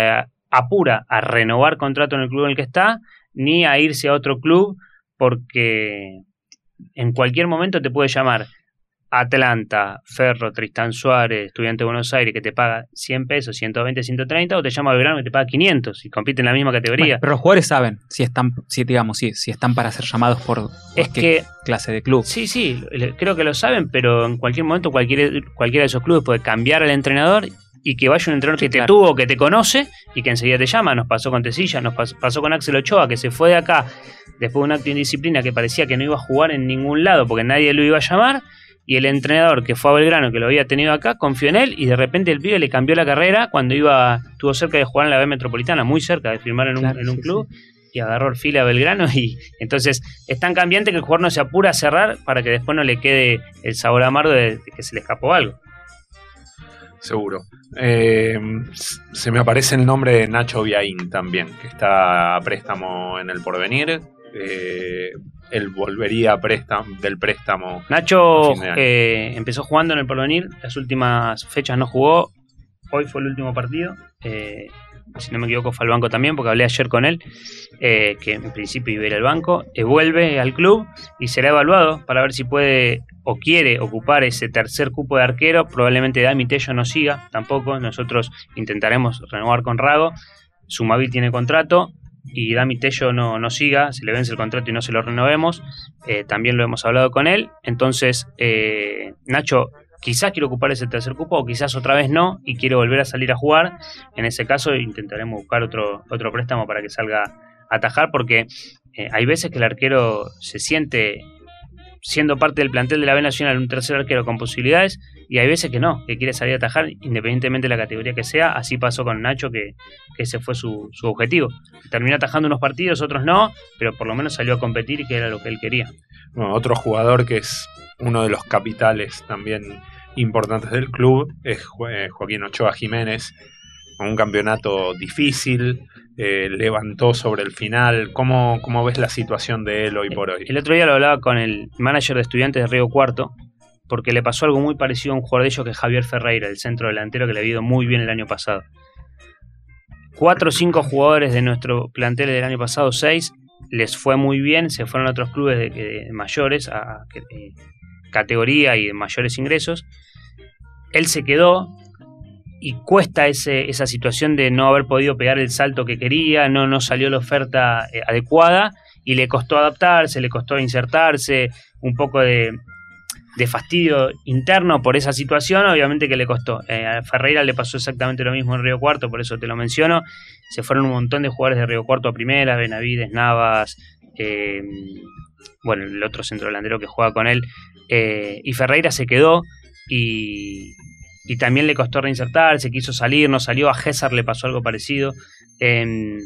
apura a renovar contrato en el club en el que está, ni a irse a otro club, porque en cualquier momento te puede llamar Atlanta, Ferro, Tristán Suárez, estudiante de Buenos Aires, que te paga 100 pesos, 120, 130, o te llama Belgrano que te paga 500 y compite en la misma categoría. pero los jugadores saben si están, si digamos, si, si están para ser llamados por, es que, clase de club. Sí, sí, creo que lo saben, pero en cualquier momento cualquier, cualquiera de esos clubes puede cambiar al entrenador y que vaya un entrenador que te tuvo, que te conoce y que enseguida te llama. Nos pasó con Tesilla, nos pasó, pasó con Axel Ochoa, que se fue de acá después de un acto de indisciplina que parecía que no iba a jugar en ningún lado porque nadie lo iba a llamar y el entrenador que fue a Belgrano, que lo había tenido acá, confió en él y de repente el pibe le cambió la carrera cuando iba, estuvo cerca de jugar en la B Metropolitana, muy cerca de firmar en un, en un club. Y agarró el fila a Belgrano y entonces es tan cambiante que el jugador no se apura a cerrar para que después no le quede el sabor amargo de, que se le escapó algo. Seguro. Eh, se me aparece el nombre de Nacho Viaín también, que está a préstamo en el porvenir. Eh, él volvería préstamo, del préstamo. Nacho eh, empezó jugando en el porvenir, las últimas fechas no jugó, hoy fue el último partido. Eh, si no me equivoco fue al banco también, porque hablé ayer con él, eh, que en principio iba a ir al banco, vuelve al club y será evaluado para ver si puede o quiere ocupar ese tercer cupo de arquero. Probablemente Dami Tello no siga tampoco, nosotros intentaremos renovar con Rago. Sumavi tiene contrato, y Dami Tello no, no siga, se le vence el contrato y no se lo renovemos, eh, también lo hemos hablado con él. Entonces, eh, Nacho quizás quiere ocupar ese tercer cupo o quizás otra vez no y quiere volver a salir a jugar. En ese caso intentaremos buscar otro, otro préstamo para que salga a atajar porque eh, hay veces que el arquero se siente siendo parte del plantel de la B Nacional un tercer arquero con posibilidades y hay veces que no, que quiere salir a atajar independientemente de la categoría que sea. Así pasó con Nacho, que, ese fue su, su, objetivo. Terminó atajando unos partidos, otros no, pero por lo menos salió a competir y que era lo que él quería. otro jugador que es uno de los capitales también importantes del club es Joaquín Ochoa Jiménez, un campeonato difícil, eh, levantó sobre el final. ¿Cómo, ¿Cómo ves la situación de él hoy por hoy? El otro día lo hablaba con el manager de estudiantes de Río Cuarto, porque le pasó algo muy parecido a un jugador de ellos que es Javier Ferreira, el centro delantero que le ha ido muy bien el año pasado. Cuatro o cinco jugadores de nuestro plantel del año pasado, seis, les fue muy bien, se fueron a otros clubes de, mayores, a, eh, categoría y de mayores ingresos. Él se quedó y cuesta ese, esa situación de no haber podido pegar el salto que quería, no, no salió la oferta eh, adecuada y le costó adaptarse, le costó insertarse, un poco de, de fastidio interno por esa situación, obviamente que le costó. Eh, a Ferreira le pasó exactamente lo mismo en Río Cuarto, por eso te lo menciono. Se fueron un montón de jugadores de Río Cuarto a primera, Benavides, Navas, eh, bueno, el otro centro delantero que juega con él. Y Ferreira se quedó y, y, también le costó reinsertarse, quiso salir, no salió. A César le pasó algo parecido. Em,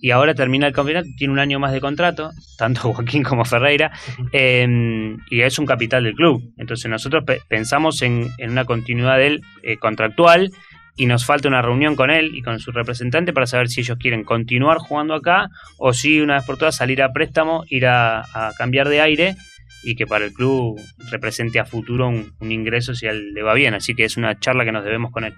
y ahora termina el campeonato, tiene un año más de contrato, tanto Joaquín como Ferreira, em, y es un capital del club. Entonces nosotros pensamos en, una continuidad de él eh, contractual y nos falta una reunión con él y con su representante para saber si ellos quieren continuar jugando acá o si una vez por todas salir a préstamo, ir a, cambiar de aire y que para el club represente a futuro un, un ingreso si a él le va bien. Así que es una charla que nos debemos con él.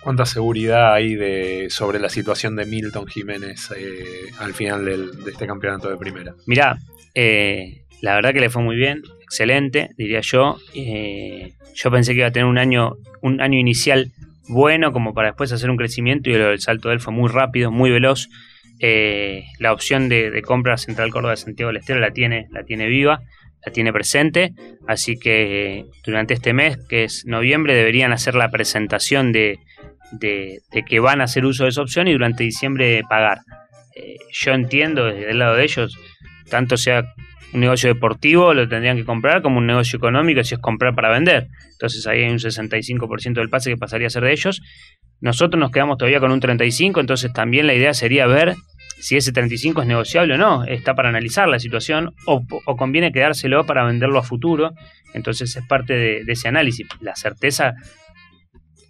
¿Cuánta seguridad hay de, sobre la situación de Milton Jiménez eh, al final de este campeonato de primera? Mirá, eh, la verdad que le fue muy bien, excelente, diría yo. Eh, yo pensé que iba a tener un año, un año inicial bueno como para después hacer un crecimiento y el, salto de él fue muy rápido, muy veloz. La opción de, compra Central Córdoba de Santiago del Estero la tiene, la tiene viva, la tiene presente, así que durante este mes, que es noviembre, deberían hacer la presentación de, de, que van a hacer uso de esa opción y durante diciembre pagar. eh, yo entiendo desde el lado de ellos, tanto sea un negocio deportivo, lo tendrían que comprar, como un negocio económico, si es comprar para vender. Entonces ahí hay un 65% del pase que pasaría a ser de ellos. Nosotros nos quedamos todavía con un 35%, entonces también la idea sería ver si ese 35 es negociable o no, está para analizar la situación o, conviene quedárselo para venderlo a futuro. Entonces es parte de, ese análisis. La certeza,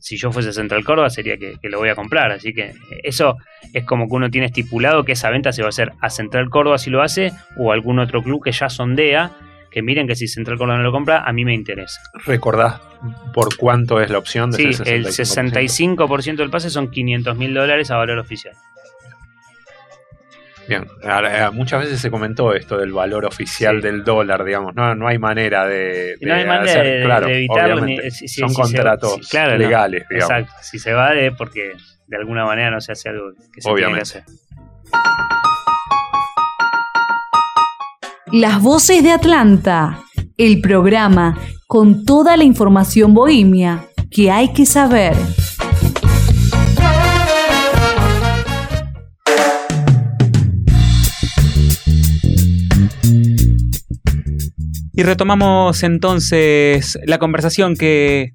si yo fuese Central Córdoba, sería que, lo voy a comprar. Así que eso es como que uno tiene estipulado que esa venta se va a hacer a Central Córdoba si lo hace o algún otro club que ya sondea. Que miren que si Central Córdoba no lo compra, a mí me interesa. ¿Recordás por cuánto es la opción? De sí, el 65% del pase son 500 mil dólares a valor oficial. Bien, muchas veces se comentó esto del valor oficial del dólar, digamos, no, no hay manera de, no hay manera de, claro, evitarlo. son contratos legales, digamos. Exacto, si se va de porque de alguna manera no se hace algo que se obviamente. tiene que hacer. Las voces de Atlanta, el programa con toda la información bohemia que hay que saber. Y retomamos entonces la conversación que,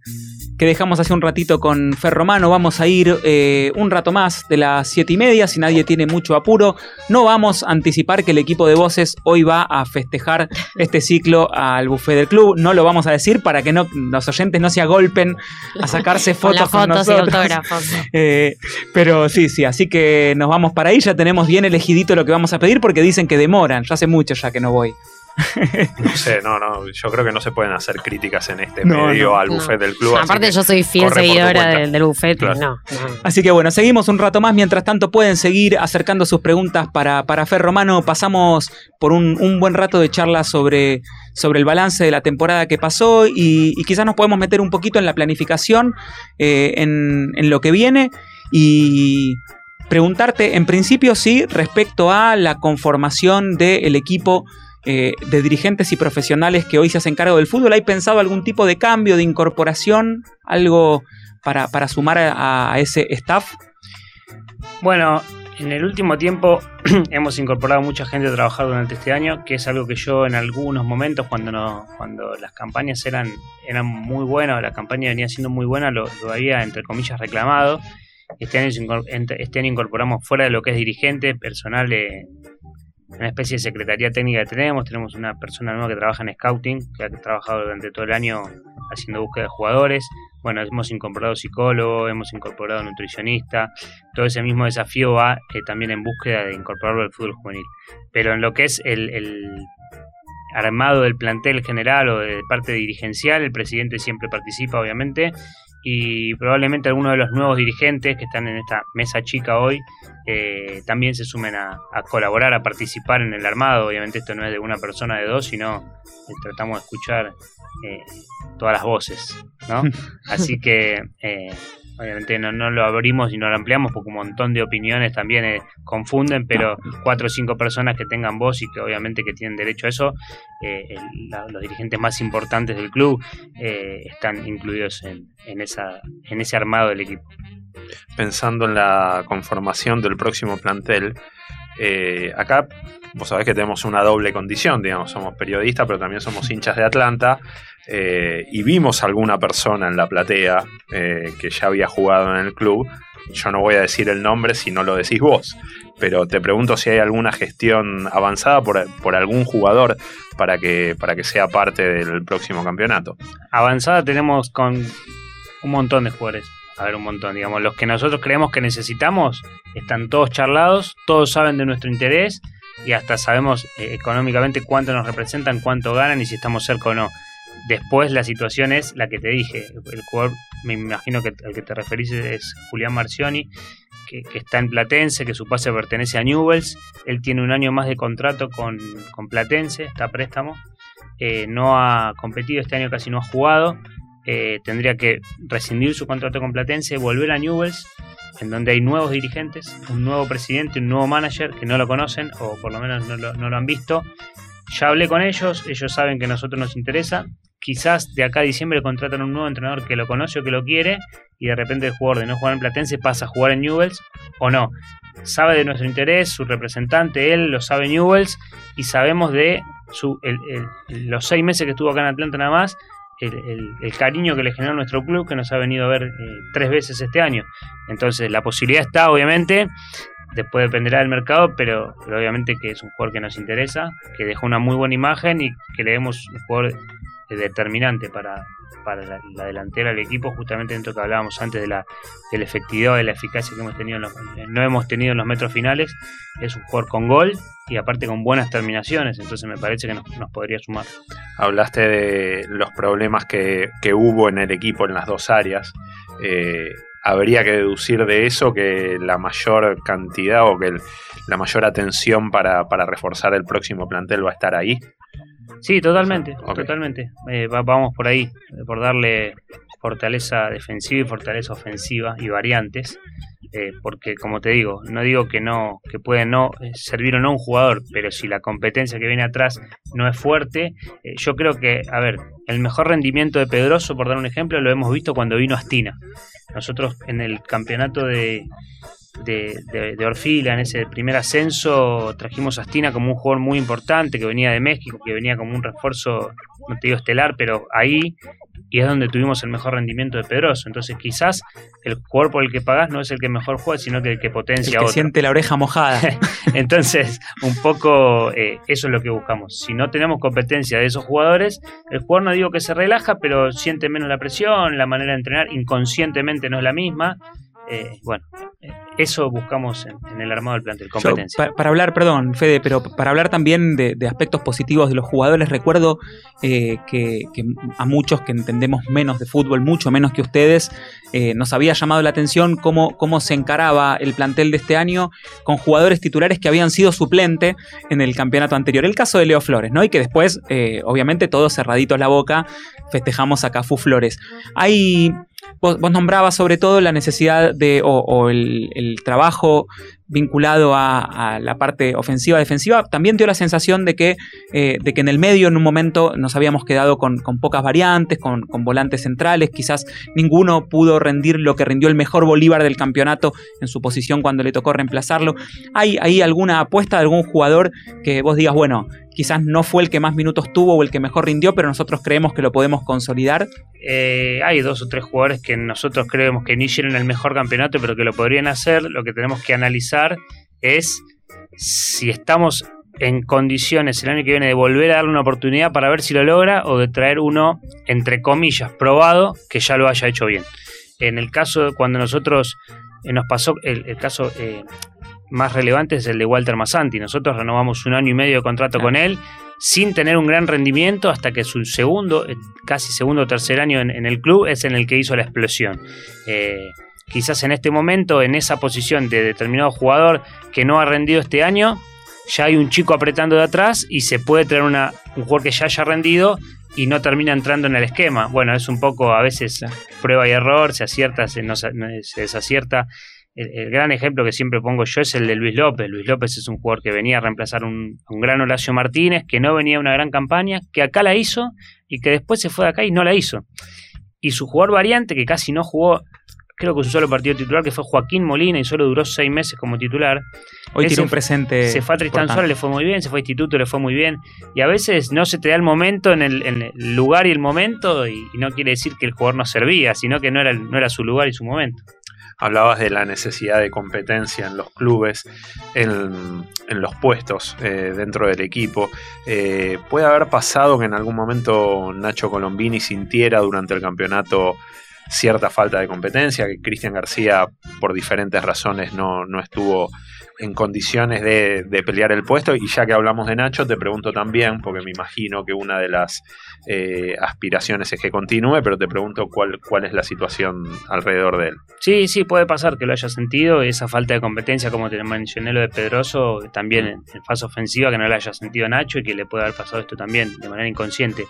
dejamos hace un ratito con Fer Romano. Vamos a ir eh, un rato más de las siete y media, si nadie tiene mucho apuro. No vamos a anticipar que el equipo de voces hoy va a festejar este ciclo al buffet del club. No lo vamos a decir para que no, los oyentes no se agolpen a sacarse fotos con, nosotros. Eh, pero sí, sí, así que nos vamos para ahí. Ya tenemos bien elegidito lo que vamos a pedir porque dicen que demoran. Ya hace mucho ya que no voy. No sé, no, no. Yo creo que no se pueden hacer críticas en este medio al buffet del club. Aparte, yo soy fiel seguidora del, del, buffet. No, Así que bueno, seguimos un rato más. Mientras tanto, pueden seguir acercando sus preguntas para, para Fer Romano. Pasamos por un, buen rato de charla sobre, sobre el balance de la temporada que pasó y, quizás nos podemos meter un poquito en la planificación, eh, en, en lo que viene. Y preguntarte, en principio, sí, respecto a la conformación del equipo eh, de dirigentes y profesionales que hoy se hacen cargo del fútbol? ¿Hay pensado algún tipo de cambio, de incorporación, algo para, sumar a, ese staff? Bueno, en el último tiempo hemos incorporado mucha gente a trabajar durante este año, que es algo que yo en algunos momentos, cuando no, cuando las campañas eran, eran muy buenas, la campaña venía siendo muy buena, lo, había entre comillas reclamado. Este año, este año incorporamos fuera de lo que es dirigente, personal una especie de secretaría técnica que tenemos. Tenemos una persona nueva que trabaja en scouting, que ha trabajado durante todo el año haciendo búsqueda de jugadores. Bueno, hemos incorporado psicólogo, hemos incorporado nutricionista. Todo ese mismo desafío va eh, también en búsqueda de incorporarlo al fútbol juvenil. Pero en lo que es el, el armado del plantel general o de parte dirigencial, el presidente siempre participa, obviamente, y probablemente algunos de los nuevos dirigentes que están en esta mesa chica hoy eh, también se sumen a, colaborar, a participar en el armado. Obviamente esto no es de una persona, de dos, sino eh, tratamos de escuchar eh, todas las voces, ¿no? Así que Obviamente no, no, lo abrimos y no lo ampliamos porque un montón de opiniones también eh, confunden, pero cuatro o cinco personas que tengan voz y que obviamente que tienen derecho a eso, eh, los dirigentes más importantes del club eh, están incluidos en, en, esa, en ese armado del equipo. Pensando en la conformación del próximo plantel, acá vos sabés que tenemos una doble condición, digamos, somos periodistas, pero también somos hinchas de Atlanta. Eh, y vimos alguna persona en la platea eh, que ya había jugado en el club. Yo no voy a decir el nombre si no lo decís vos, pero te pregunto si hay alguna gestión avanzada por, algún jugador para que, para que sea parte del próximo campeonato. Avanzada tenemos con un montón de jugadores. A ver, un montón, digamos, los que nosotros creemos que necesitamos están todos charlados, todos saben de nuestro interés y hasta sabemos eh, económicamente cuánto nos representan, cuánto ganan y si estamos cerca o no. Después la situación es la que te dije. El jugador, me imagino que al que te referís es Julián Marcioni, que, está en Platense, que su pase pertenece a Newells. Él tiene un año más de contrato con, Platense, está a préstamo. Eh, no ha competido, este año casi no ha jugado. Eh, tendría que rescindir su contrato con Platense, volver a Newells, en donde hay nuevos dirigentes, un nuevo presidente, un nuevo manager que no lo conocen o por lo menos no lo, han visto. Ya hablé con ellos, ellos saben que a nosotros nos interesa, quizás de acá a diciembre contratan un nuevo entrenador que lo conoce o que lo quiere y de repente el jugador de no jugar en Platense pasa a jugar en Newells o no. sabe de nuestro interés, su representante, él, lo sabe Newells, y sabemos de su, los seis meses que estuvo acá en Atlanta nada más, el, cariño que le generó nuestro club, que nos ha venido a ver eh, tres veces este año. Entonces, la posibilidad está, obviamente, después dependerá del mercado, pero, obviamente que es un jugador que nos interesa, que dejó una muy buena imagen y que le demos un jugador determinante para, para la, delantera del equipo, justamente dentro que hablábamos antes de la, de la efectividad, de la eficacia que hemos tenido en los, no hemos tenido en los metros finales, es un jugador con gol y aparte con buenas terminaciones, entonces me parece que nos, podría sumar. Hablaste de los problemas que, hubo en el equipo en las dos áreas. Eh, habría que deducir de eso que la mayor cantidad o que la mayor atención para, para reforzar el próximo plantel va a estar ahí. Sí, totalmente, totalmente. Eh, vamos por ahí, por darle fortaleza defensiva y fortaleza ofensiva y variantes, eh, porque como te digo, no digo que no, que puede no eh, servir o no un jugador, pero si la competencia que viene atrás no es fuerte, yo creo que, a ver, el mejor rendimiento de Pedroso, por dar un ejemplo, lo hemos visto cuando vino Astina. Nosotros en el campeonato de, de, de, Orfila, en ese primer ascenso, trajimos a Astina como un jugador muy importante que venía de México, que venía como un refuerzo, no te digo estelar, pero ahí, y es donde tuvimos el mejor rendimiento de Pedroso. Entonces, quizás el jugador por el que pagás no es el que mejor juega, sino que el que potencia el que siente la oreja mojada. Entonces, un poco eh, eso es lo que buscamos. Si no tenemos competencia de esos jugadores, el jugador no digo que se relaja, pero siente menos la presión, la manera de entrenar inconscientemente no es la misma. Eh, bueno, eso buscamos en, el armado del plantel, competencia. para, hablar, perdón, Fede, pero para hablar también de, aspectos positivos de los jugadores, recuerdo eh, que, a muchos que entendemos menos de fútbol, mucho menos que ustedes, eh, nos había llamado la atención cómo, cómo se encaraba el plantel de este año con jugadores titulares que habían sido suplente en el campeonato anterior. El caso de Leo Flores, ¿no? Y que después, eh, obviamente, todos cerraditos la boca, festejamos a Cafú Flores. Hay Vos, nombrabas sobre todo la necesidad de, o, el, trabajo vinculado a, la parte ofensiva, defensiva. También dio la sensación de que, eh, de que en el medio en un momento nos habíamos quedado con, pocas variantes, con, volantes centrales. Quizás ninguno pudo rendir lo que rindió el mejor Bolívar del campeonato en su posición cuando le tocó reemplazarlo. ¿Hay, hay alguna apuesta de algún jugador que vos digas, bueno, quizás no fue el que más minutos tuvo o el que mejor rindió, pero nosotros creemos que lo podemos consolidar? Eh, hay dos o tres jugadores que nosotros creemos que no hicieron el mejor campeonato, pero que lo podrían hacer. Lo que tenemos que analizar es si estamos en condiciones el año que viene de volver a darle una oportunidad para ver si lo logra o de traer uno, entre comillas, probado que ya lo haya hecho bien. En el caso de cuando nosotros eh, nos pasó, el, caso eh, más relevante es el de Walter Massanti. Nosotros renovamos un año y medio de contrato con él sin tener un gran rendimiento hasta que su segundo, eh, casi segundo o tercer año en, el club es en el que hizo la explosión. Eh, quizás en este momento, en esa posición de determinado jugador que no ha rendido este año, ya hay un chico apretando de atrás y se puede traer una, un jugador que ya haya rendido y no termina entrando en el esquema. Bueno, es un poco a veces prueba y error, se acierta, se, se desacierta el, gran ejemplo que siempre pongo yo es el de Luis López. Luis López es un jugador que venía a reemplazar un, un gran Horacio Martínez, que no venía a una gran campaña, que acá la hizo y que después se fue de acá y no la hizo. Y su jugador variante, que casi no jugó, creo que un solo partido titular, que fue Joaquín Molina y solo duró seis meses como titular. Hoy tiene un presente. Se fue a Tristán Suárez, le fue muy bien, se fue a Instituto, le fue muy bien. Y a veces no se te da el momento en el, lugar y el momento, y, no quiere decir que el jugador no servía, sino que no era, no era su lugar y su momento hablabas de la necesidad de competencia en los clubes, en, los puestos eh, dentro del equipo. Eh, ¿Puede haber pasado que en algún momento Nacho Colombini sintiera durante el campeonato cierta falta de competencia, que Cristian García por diferentes razones no, no estuvo en condiciones de, pelear el puesto. Y ya que hablamos de Nacho, te pregunto también, porque me imagino que una de las eh, aspiraciones es que continúe, pero te pregunto cuál, cuál es la situación alrededor de él. Sí, sí, puede pasar que lo haya sentido, esa falta de competencia, como te mencioné lo de Pedroso, también en, fase ofensiva, que no lo haya sentido Nacho y que le puede haber pasado esto también de manera inconsciente.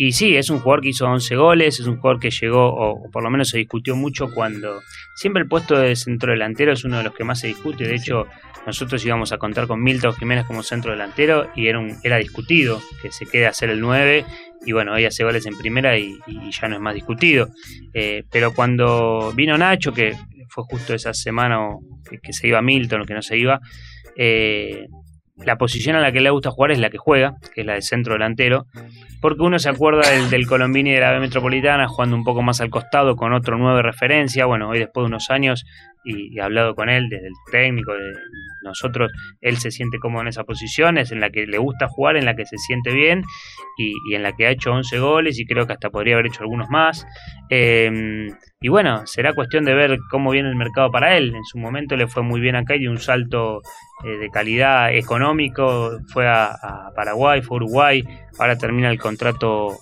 Y sí, es un jugador que hizo 11 goles, es un jugador que llegó, o por lo menos se discutió mucho cuando... Siempre el puesto de centro delantero es uno de los que más se discute, de hecho nosotros íbamos a contar con Milton Jiménez como centro delantero y era, un, era discutido que se quede a hacer el 9 y bueno, hoy hace goles en primera y, ya no es más discutido. Eh, pero cuando vino Nacho, que fue justo esa semana que, se iba Milton o que no se iba, eh, la posición a la que le gusta jugar es la que juega, que es la de centro delantero, porque uno se acuerda del, del Colombini de la B Metropolitana jugando un poco más al costado con otro nuevo de referencia, bueno, hoy después de unos años y, hablado con él desde el técnico, de nosotros, él se siente cómodo en esa posición, es en la que le gusta jugar, en la que se siente bien y, en la que ha hecho 11 goles y creo que hasta podría haber hecho algunos más. Em, y bueno, será cuestión de ver cómo viene el mercado para él. En su momento le fue muy bien acá y un salto eh, de calidad económico, fue a, a Paraguay, fue a Uruguay, ahora termina el contrato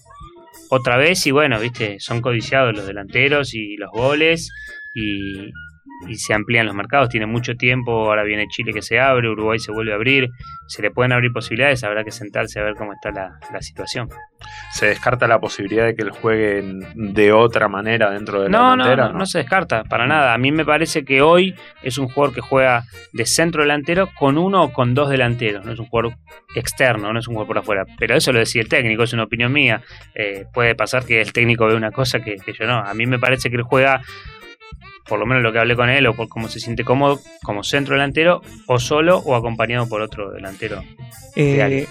otra vez y bueno, viste, son codiciados los delanteros y los goles y, y se amplían los mercados, tiene mucho tiempo, ahora viene Chile que se abre, Uruguay se vuelve a abrir, se le pueden abrir posibilidades, habrá que sentarse a ver cómo está la, situación. ¿Se descarta la posibilidad de que él juegue de otra manera dentro de la no? No, no, no se descarta, para nada. A mí me parece que hoy es un jugador que juega de centro delantero con uno o con dos delanteros, no es un jugador externo, no es un jugador por afuera. Pero eso lo decía el técnico, es una opinión mía. Eh, puede pasar que el técnico ve una cosa que, que yo no. A mí me parece que él juega por lo menos lo que hablé con él, o por cómo se siente cómodo como centro delantero, o solo o acompañado por otro delantero. Eh,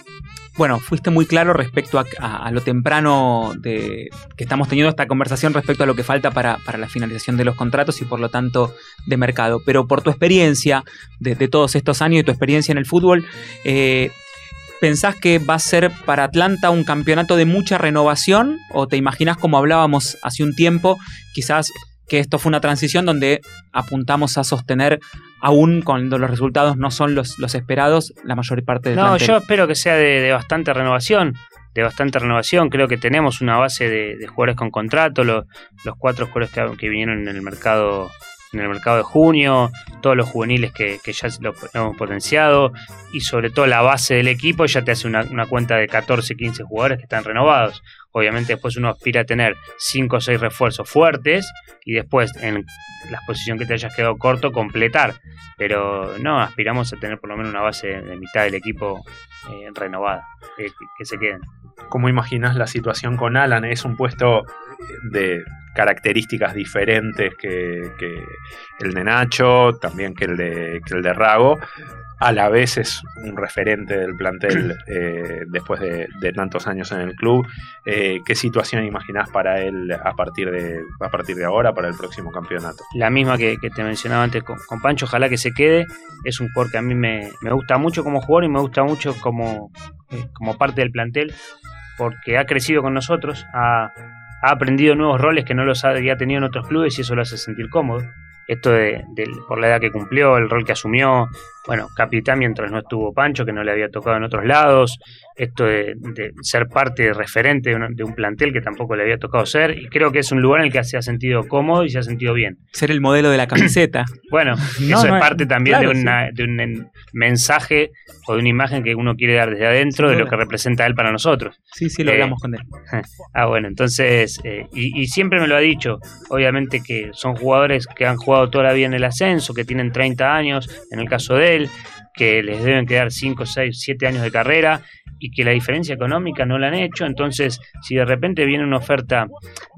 bueno, fuiste muy claro respecto a, lo temprano de, que estamos teniendo esta conversación respecto a lo que falta para, la finalización de los contratos y por lo tanto de mercado. Pero por tu experiencia de, todos estos años y tu experiencia en el fútbol, eh, ¿pensás que va a ser para Atlanta un campeonato de mucha renovación? ¿O te imaginas como hablábamos hace un tiempo, quizás que esto fue una transición donde apuntamos a sostener, aún cuando los resultados no son los, los esperados, la mayor parte del No, yo espero que sea de, bastante renovación, de bastante renovación. Creo que tenemos una base de, jugadores con contrato, los, los cuatro jugadores que, que vinieron en el mercado en el mercado de junio, todos los juveniles que, ya lo hemos potenciado y sobre todo la base del equipo ya te hace una, cuenta de 14, 15 jugadores que están renovados. Obviamente después uno aspira a tener 5 o 6 refuerzos fuertes y después en la posición que te hayas quedado corto completar. Pero no, aspiramos a tener por lo menos una base de mitad del equipo eh, renovada, que, que se queden. ¿Cómo imaginas la situación con Alan? Es un puesto de características diferentes que, el de Nacho, también que el de, el de Rago. A la vez es un referente del plantel eh, después de, tantos años en el club. Eh, ¿Qué situación imaginás para él a partir, de, a partir de ahora, para el próximo campeonato? La misma que, te mencionaba antes con, Pancho, ojalá que se quede. Es un jugador que a mí me, gusta mucho como jugador y me gusta mucho como, eh, como parte del plantel porque ha crecido con nosotros, ha, ha aprendido nuevos roles que no los había tenido en otros clubes y eso lo hace sentir cómodo. Esto de, por la edad que cumplió, el rol que asumió, bueno, capitán mientras no estuvo Pancho, que no le había tocado en otros lados, esto de, ser parte referente de un, plantel que tampoco le había tocado ser, y creo que es un lugar en el que se ha sentido cómodo y se ha sentido bien. Ser el modelo de la camiseta. bueno, eso es parte también de, de un mensaje o de una imagen que uno quiere dar desde adentro de lo que representa él para nosotros. Sí, sí, lo eh, hablamos con él. ah, bueno, entonces, eh, y, siempre me lo ha dicho, obviamente que son jugadores que han jugado toda la vida en el ascenso, que tienen 30 años, en el caso de él, que les deben quedar 5, 6, 7 años de carrera y que la diferencia económica no la han hecho. Entonces, si de repente viene una oferta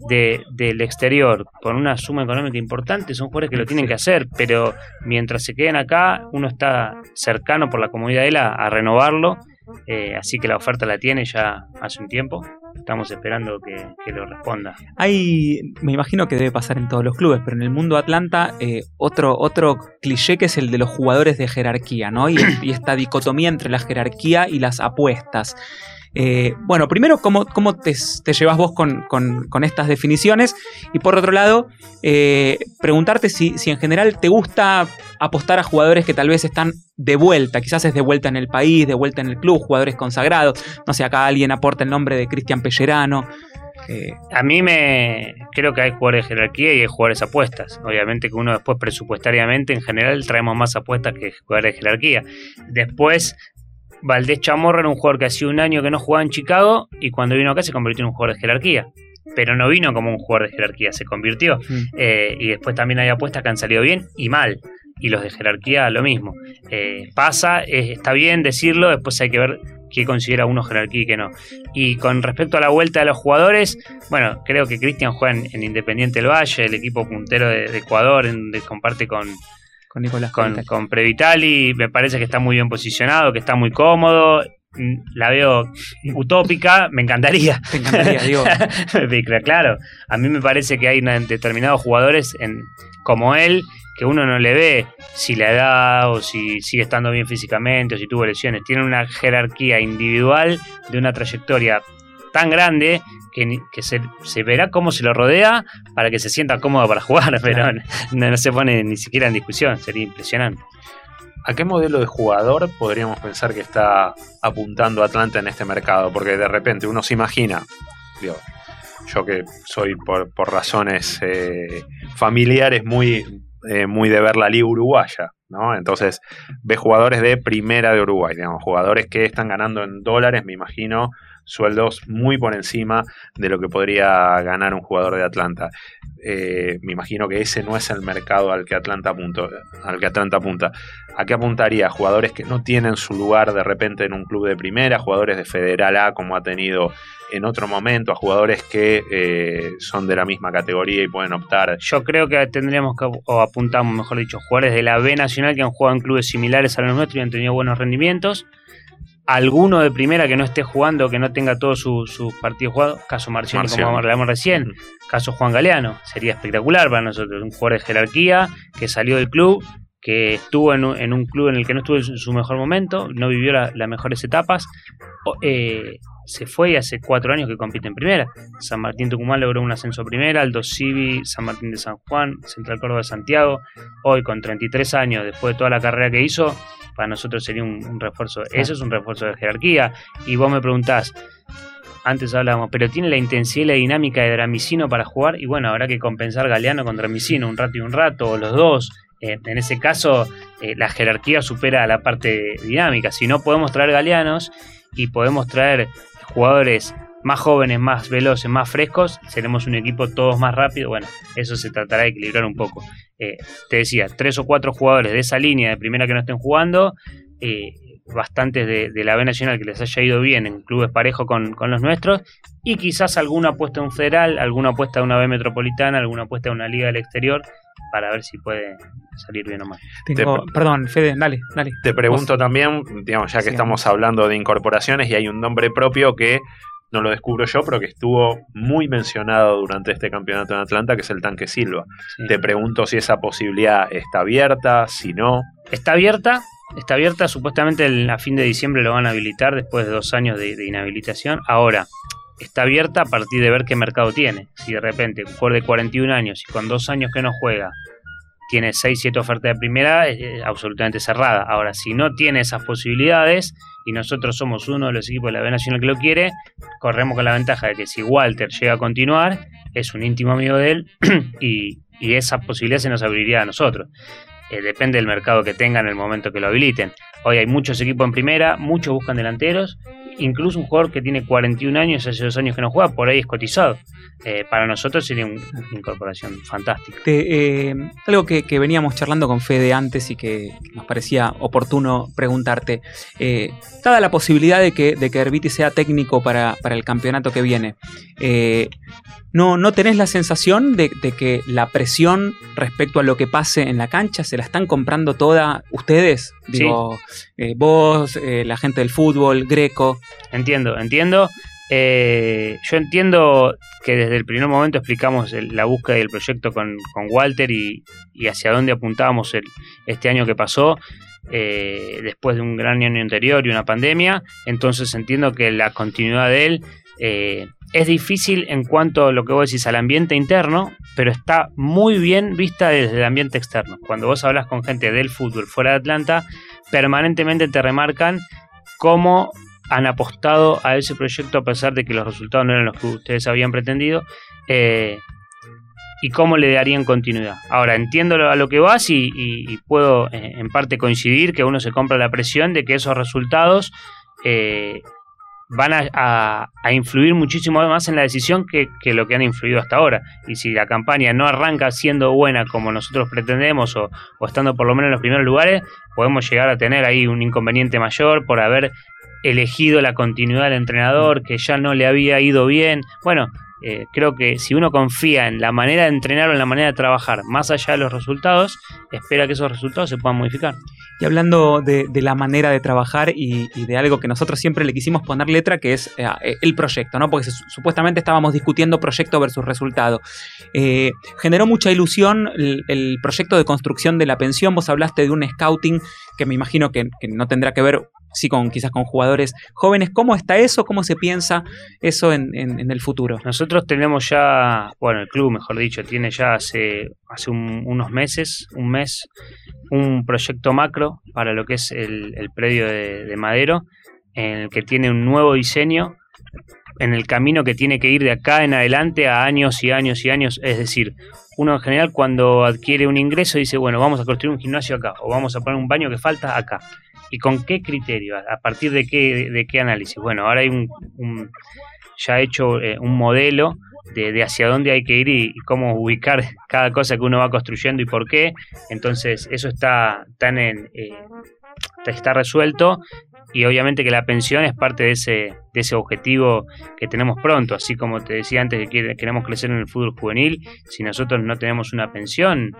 de, del exterior con una suma económica importante, son jugadores que lo tienen que hacer, pero mientras se queden acá, uno está cercano por la comunidad de él a, renovarlo. Eh, así que la oferta la tiene ya hace un tiempo estamos esperando que, lo responda. Hay, me imagino que debe pasar en todos los clubes, pero en el mundo Atlanta, eh, otro, otro cliché que es el de los jugadores de jerarquía, ¿no? Y esta dicotomía entre la jerarquía y las apuestas. Eh, bueno, primero, ¿cómo, cómo te, llevas vos con, estas definiciones? Y por otro lado, eh, preguntarte si, en general te gusta apostar a jugadores que tal vez están de vuelta, quizás es de vuelta en el país, de vuelta en el club, jugadores consagrados. No sé, acá alguien aporta el nombre de Cristian Pellerano. Eh, a mí me creo que hay jugadores de jerarquía y hay jugadores apuestas. Obviamente que uno después presupuestariamente en general traemos más apuestas que jugadores de jerarquía. Después Valdés Chamorro era un jugador que hacía un año que no jugaba en Chicago y cuando vino acá se convirtió en un jugador de jerarquía. Pero no vino como un jugador de jerarquía, se convirtió. Mm. Eh, y después también hay apuestas que han salido bien y mal. Y los de jerarquía lo mismo. Eh, pasa, está bien decirlo, después hay que ver qué considera uno jerarquía y qué no. Y con respecto a la vuelta de los jugadores, bueno, creo que Cristian juega en, Independiente del Valle, el equipo puntero de, Ecuador, en donde comparte con, con Nicolás con, con Previtali, me parece que está muy bien posicionado, que está muy cómodo. Mm, la veo utópica, me encantaría. Te encantaría, digo. claro, a mí me parece que hay determinados jugadores en, como él que uno no le ve si la edad o si sigue estando bien físicamente o si tuvo lesiones. Tiene una jerarquía individual de una trayectoria tan grande que, que se, verá cómo se lo rodea para que se sienta cómodo para jugar, pero no, se pone ni siquiera en discusión, sería impresionante. ¿A qué modelo de jugador podríamos pensar que está apuntando Atlanta en este mercado? Porque de repente uno se imagina, yo que soy por, razones eh, familiares muy, eh, muy de ver la liga uruguaya, ¿no? Entonces, ve jugadores de primera de Uruguay, digamos, jugadores que están ganando en dólares, me imagino, sueldos muy por encima de lo que podría ganar un jugador de Atlanta. Eh, me imagino que ese no es el mercado al que Atlanta apunta. Al que Atlanta apunta. ¿A qué apuntaría? Jugadores que no tienen su lugar de repente en un club de primera, jugadores de Federal A como ha tenido en otro momento, a jugadores que eh, son de la misma categoría y pueden optar. Yo creo que tendríamos que, o apuntamos, mejor dicho, jugadores de la B Nacional que han jugado en clubes similares a los nuestros y han tenido buenos rendimientos. Alguno de primera que no esté jugando, que no tenga todos sus partidos jugados, caso Marcioni, como hablamos recién, caso Juan Galeano, sería espectacular para nosotros, un jugador de jerarquía que salió del club, que estuvo en un, club en el que no estuvo en su mejor momento, no vivió las mejores etapas, eh, se fue y hace cuatro años que compite en primera. San Martín Tucumán logró un ascenso a primera, Aldo Civi, San Martín de San Juan, Central Córdoba de Santiago. Hoy, con 33 años, después de toda la carrera que hizo, para nosotros sería un, refuerzo. Eso es un refuerzo de jerarquía. Y vos me preguntás, antes hablábamos, pero tiene la intensidad y la dinámica de Dramicino para jugar. Y bueno, habrá que compensar Galeano con Dramicino un rato y un rato, o los dos. Eh, en ese caso, eh, la jerarquía supera a la parte dinámica. Si no podemos traer Galeanos y podemos traer jugadores más jóvenes, más veloces, más frescos, seremos un equipo todos más rápido. Bueno, eso se tratará de equilibrar un poco. Eh, te decía, tres o cuatro jugadores de esa línea de primera que no estén jugando, eh, bastantes de, la B Nacional que les haya ido bien en clubes parejos con, los nuestros, y quizás alguna apuesta en un federal, alguna apuesta en una B metropolitana, alguna apuesta en una liga del exterior, para ver si puede salir bien o mal. perdón, Fede, dale, dale. Te pregunto también, digamos, ya que estamos hablando de incorporaciones y hay un nombre propio que no lo descubro yo, pero que estuvo muy mencionado durante este campeonato en Atlanta, que es el tanque Silva. Te pregunto si esa posibilidad está abierta, si no. Está abierta, está abierta, supuestamente a fin de diciembre lo van a habilitar después de dos años de, de inhabilitación. Ahora, está abierta a partir de ver qué mercado tiene. Si de repente un jugador de 41 años y con dos años que no juega tiene 6, 7 ofertas de primera, es absolutamente cerrada. Ahora, si no tiene esas posibilidades y nosotros somos uno de los equipos de la B Nacional que lo quiere, corremos con la ventaja de que si Walter llega a continuar, es un íntimo amigo de él y, esa posibilidad se nos abriría a nosotros. Eh, depende del mercado que tengan en el momento que lo habiliten. Hoy hay muchos equipos en primera, muchos buscan delanteros incluso un jugador que tiene 41 años, hace dos años que no juega, por ahí es cotizado. Eh, para nosotros sería una incorporación fantástica. Eh, algo que, veníamos charlando con Fede antes y que nos parecía oportuno preguntarte. Eh, dada la posibilidad de que, de sea técnico para, el campeonato que viene, ¿no, ¿no tenés la sensación de, que la presión respecto a lo que pase en la cancha se la están comprando toda ustedes? Digo, vos, la gente del fútbol, Greco. Entiendo, entiendo. Eh, yo entiendo que desde el primer momento explicamos la búsqueda del proyecto con, Walter y, hacia dónde apuntábamos el, este año que pasó, eh, después de un gran año anterior y una pandemia. Entonces entiendo que la continuidad de él eh, es difícil en cuanto a lo que vos decís al ambiente interno, pero está muy bien vista desde el ambiente externo. Cuando vos hablas con gente del fútbol fuera de Atlanta, permanentemente te remarcan cómo han apostado a ese proyecto a pesar de que los resultados no eran los que ustedes habían pretendido. Eh, y cómo le darían continuidad. Ahora, entiendo a lo que vas y, puedo eh, en parte coincidir que uno se compra la presión de que esos resultados eh, van a, influir muchísimo más en la decisión que, lo que han influido hasta ahora. Y si la campaña no arranca siendo buena como nosotros pretendemos o, o estando por lo menos en los primeros lugares, podemos llegar a tener ahí un inconveniente mayor por haber elegido la continuidad del entrenador, que ya no le había ido bien. Bueno, eh, creo que si uno confía en la manera de entrenar o en la manera de trabajar, más allá de los resultados, espera que esos resultados se puedan modificar. Y hablando de, la manera de trabajar y, de algo que nosotros siempre le quisimos poner letra, que es eh, el proyecto, ¿no? Porque supuestamente estábamos discutiendo proyecto versus resultado. Eh, generó mucha ilusión el, proyecto de construcción de la pensión. Vos hablaste de un scouting que me imagino que no tendrá que ver sí con quizás con jugadores jóvenes. ¿Cómo está eso? ¿Cómo se piensa eso en, el futuro? Nosotros tenemos ya, bueno, el club, mejor dicho, tiene ya hace, hace unos meses, un mes, un proyecto macro para lo que es el, predio de, Madero, en el que tiene un nuevo diseño en el camino que tiene que ir de acá en adelante a años y años y años. Es decir, uno en general cuando adquiere un ingreso dice, bueno, vamos a construir un gimnasio acá o vamos a poner un baño que falta acá. ¿Y con qué criterio? ¿A partir de qué, de qué análisis? Bueno, ahora hay un, ya hecho eh, un modelo de, hacia dónde hay que ir y, cómo ubicar cada cosa que uno va construyendo y por qué. Entonces, eso está, tan en, eh, está resuelto y obviamente que la pensión es parte de ese, de ese objetivo que tenemos pronto, así como te decía antes que queremos crecer en el fútbol juvenil, si nosotros no tenemos una pensión,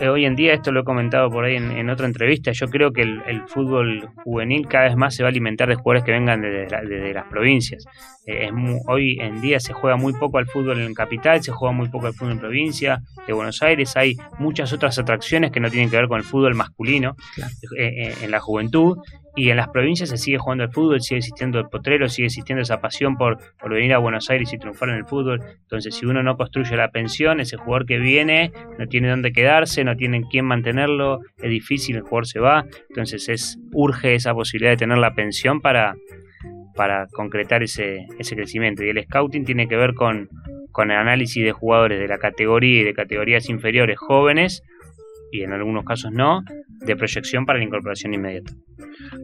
eh, hoy en día, esto lo he comentado por ahí en, otra entrevista, yo creo que el, fútbol juvenil cada vez más se va a alimentar de jugadores que vengan desde las provincias. Eh, es hoy en día se juega muy poco al fútbol en capital, se juega muy poco al fútbol en provincia de Buenos Aires, hay muchas otras atracciones que no tienen que ver con el fútbol masculino eh, en la juventud y en las provincias se sigue jugando el fútbol, sigue existiendo el potrero, sigue existiendo esa pasión por, por, venir a Buenos Aires y triunfar en el fútbol. Entonces, si uno no construye la pensión, ese jugador que viene no tiene dónde quedarse, no tiene quién mantenerlo, es difícil, el jugador se va. Entonces, es urge esa posibilidad de tener la pensión para, para concretar ese, ese crecimiento. Y el scouting tiene que ver con, con el análisis de jugadores de la categoría y de categorías inferiores jóvenes y en algunos casos no, de proyección para la incorporación inmediata.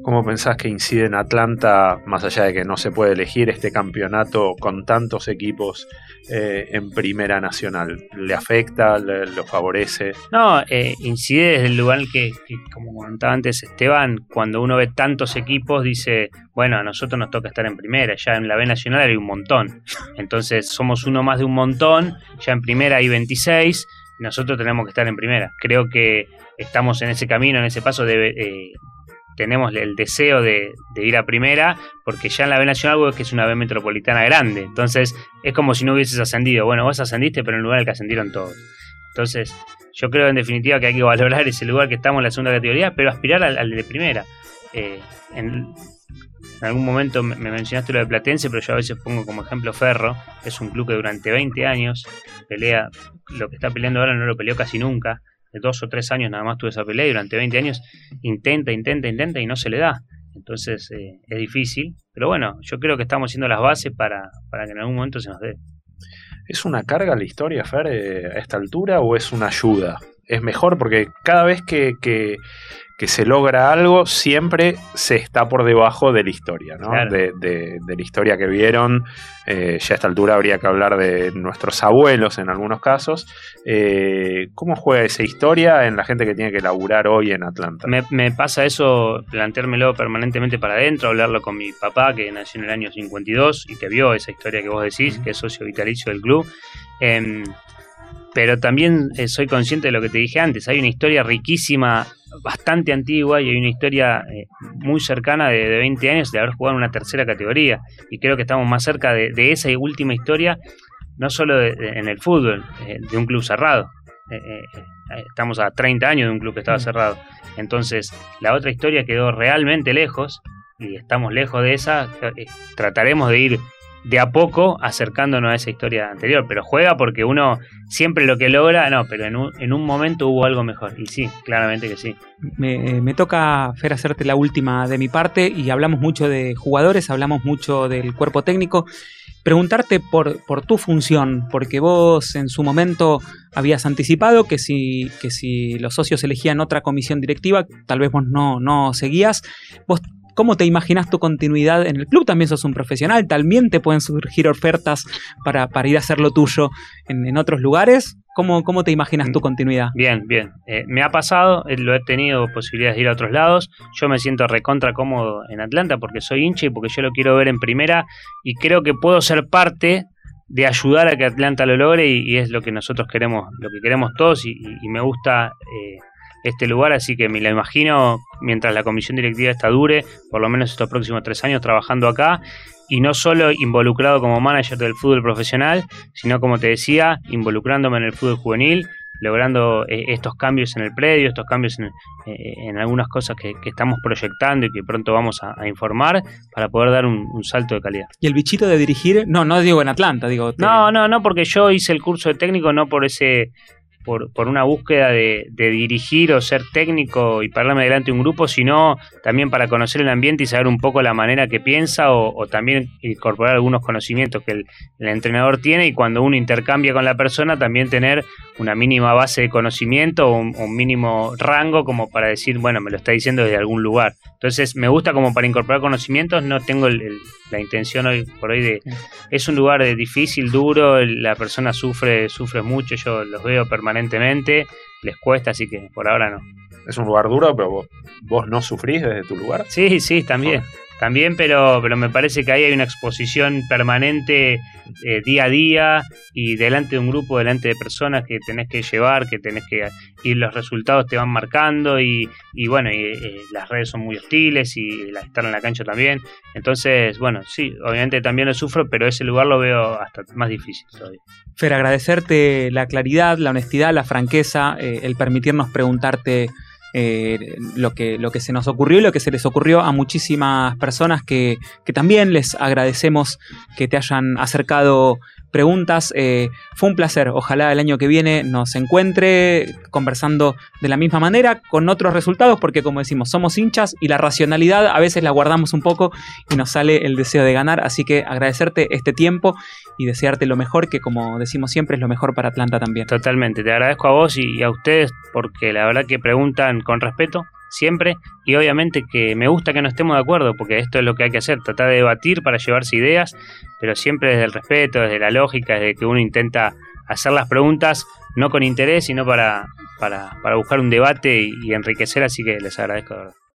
¿Cómo pensás que incide en Atlanta, más allá de que no se puede elegir este campeonato con tantos equipos eh, en Primera Nacional? ¿Le afecta? ¿Lo favorece? No, eh, incide desde el lugar que, como comentaba antes Esteban, cuando uno ve tantos equipos, dice, bueno, a nosotros nos toca estar en Primera, ya en la B Nacional hay un montón. Entonces somos uno más de un montón, ya en Primera hay 26 nosotros tenemos que estar en primera. Creo que estamos en ese camino, en ese paso, de, eh, tenemos el deseo de, ir a primera, porque ya en la B Nacional que es una B metropolitana grande, entonces es como si no hubieses ascendido. Bueno, vos ascendiste, pero en el lugar el que ascendieron todos. Entonces, yo creo en definitiva que hay que valorar ese lugar que estamos en la segunda categoría, pero aspirar al, de primera. Eh, en, en algún momento me mencionaste lo de Platense, pero yo a veces pongo como ejemplo Ferro, es un club que durante 20 años pelea, lo que está peleando ahora no lo peleó casi nunca, de dos o tres años nada más tuve esa pelea y durante 20 años intenta, intenta, intenta y no se le da. Entonces eh, es difícil, pero bueno, yo creo que estamos haciendo las bases para, para que en algún momento se nos dé. ¿Es una carga la historia, Fer, eh, a esta altura o es una ayuda? Es mejor porque cada vez que que se logra algo, siempre se está por debajo de la historia, ¿no? De, la historia que vieron. Eh, ya a esta altura habría que hablar de nuestros abuelos en algunos casos. Eh, ¿Cómo juega esa historia en la gente que tiene que laburar hoy en Atlanta? Me, pasa eso, planteármelo permanentemente para adentro, hablarlo con mi papá, que nació en el año 52 y que vio esa historia que vos decís, que es socio vitalicio del club. Em, pero también eh, soy consciente de lo que te dije antes. Hay una historia riquísima bastante antigua y hay una historia eh, muy cercana de, 20 años de haber jugado en una tercera categoría. Y creo que estamos más cerca de, esa última historia, no solo en el fútbol, eh, de un club cerrado. Eh, estamos a 30 años de un club que estaba mm. cerrado. Entonces, la otra historia quedó realmente lejos y estamos lejos de esa. trataremos de ir de a poco acercándonos a esa historia anterior, pero juega porque uno siempre lo que logra, no, pero en un, en un momento hubo algo mejor, y sí, claramente que sí. Me, me, toca, Fer, hacerte la última de mi parte, y hablamos mucho de jugadores, hablamos mucho del cuerpo técnico, preguntarte por, por tu función, porque vos en su momento habías anticipado que si, que si los socios elegían otra comisión directiva, tal vez vos no, no seguías, vos ¿Cómo te imaginas tu continuidad en el club? También sos un profesional, también te pueden surgir ofertas para, ir a hacer lo tuyo en, otros lugares. ¿Cómo, cómo te imaginas tu continuidad? Bien, bien. Eh, me ha pasado, eh, lo he tenido posibilidades de ir a otros lados. Yo me siento recontra cómodo en Atlanta porque soy hincha y porque yo lo quiero ver en primera y creo que puedo ser parte de ayudar a que Atlanta lo logre y, es lo que nosotros queremos, lo que queremos todos y, me gusta eh, este lugar, así que me lo imagino mientras la comisión directiva está dure, por lo menos estos próximos tres años trabajando acá y no solo involucrado como manager del fútbol profesional, sino como te decía, involucrándome en el fútbol juvenil, logrando eh, estos cambios en el predio, estos cambios en, eh, algunas cosas que, estamos proyectando y que pronto vamos a, informar para poder dar un, salto de calidad. ¿Y el bichito de dirigir? No, no digo en Atlanta, digo... No, no, no, porque yo hice el curso de técnico no por ese por, por una búsqueda de, dirigir o ser técnico y pararme delante de un grupo, sino también para conocer el ambiente y saber un poco la manera que piensa o, también incorporar algunos conocimientos que el, entrenador tiene y cuando uno intercambia con la persona también tener una mínima base de conocimiento o un, mínimo rango como para decir, bueno, me lo está diciendo desde algún lugar. Entonces me gusta como para incorporar conocimientos, no tengo la intención hoy por hoy de... Es un lugar difícil, duro, la persona sufre, sufre mucho, yo los veo permanentemente permanentemente, les cuesta, así que por ahora no. Es un lugar duro, pero vos, no sufrís desde tu lugar. Sí, sí, también. También, pero, pero me parece que ahí hay una exposición permanente eh, día a día y delante de un grupo, delante de personas que tenés que llevar, que tenés que... y los resultados te van marcando y, y bueno, y, eh, las redes son muy hostiles y la, estar en la cancha también. Entonces, bueno, sí, obviamente también lo sufro, pero ese lugar lo veo hasta más difícil todavía. Fer, agradecerte la claridad, la honestidad, la franqueza, eh, el permitirnos preguntarte eh, lo, que, lo que se nos ocurrió y lo que se les ocurrió a muchísimas personas que, que también les agradecemos que te hayan acercado preguntas. Eh, fue un placer. Ojalá el año que viene nos encuentre conversando de la misma manera, con otros resultados, porque como decimos, somos hinchas y la racionalidad a veces la guardamos un poco y nos sale el deseo de ganar. Así que agradecerte este tiempo y desearte lo mejor, que como decimos siempre es lo mejor para Atlanta también. Totalmente. Te agradezco a vos y a ustedes porque la verdad que preguntan con respeto siempre y obviamente que me gusta que no estemos de acuerdo porque esto es lo que hay que hacer, tratar de debatir para llevarse ideas, pero siempre desde el respeto, desde la lógica, desde que uno intenta hacer las preguntas no con interés, sino para, para, buscar un debate y, y enriquecer, así que les agradezco de verdad.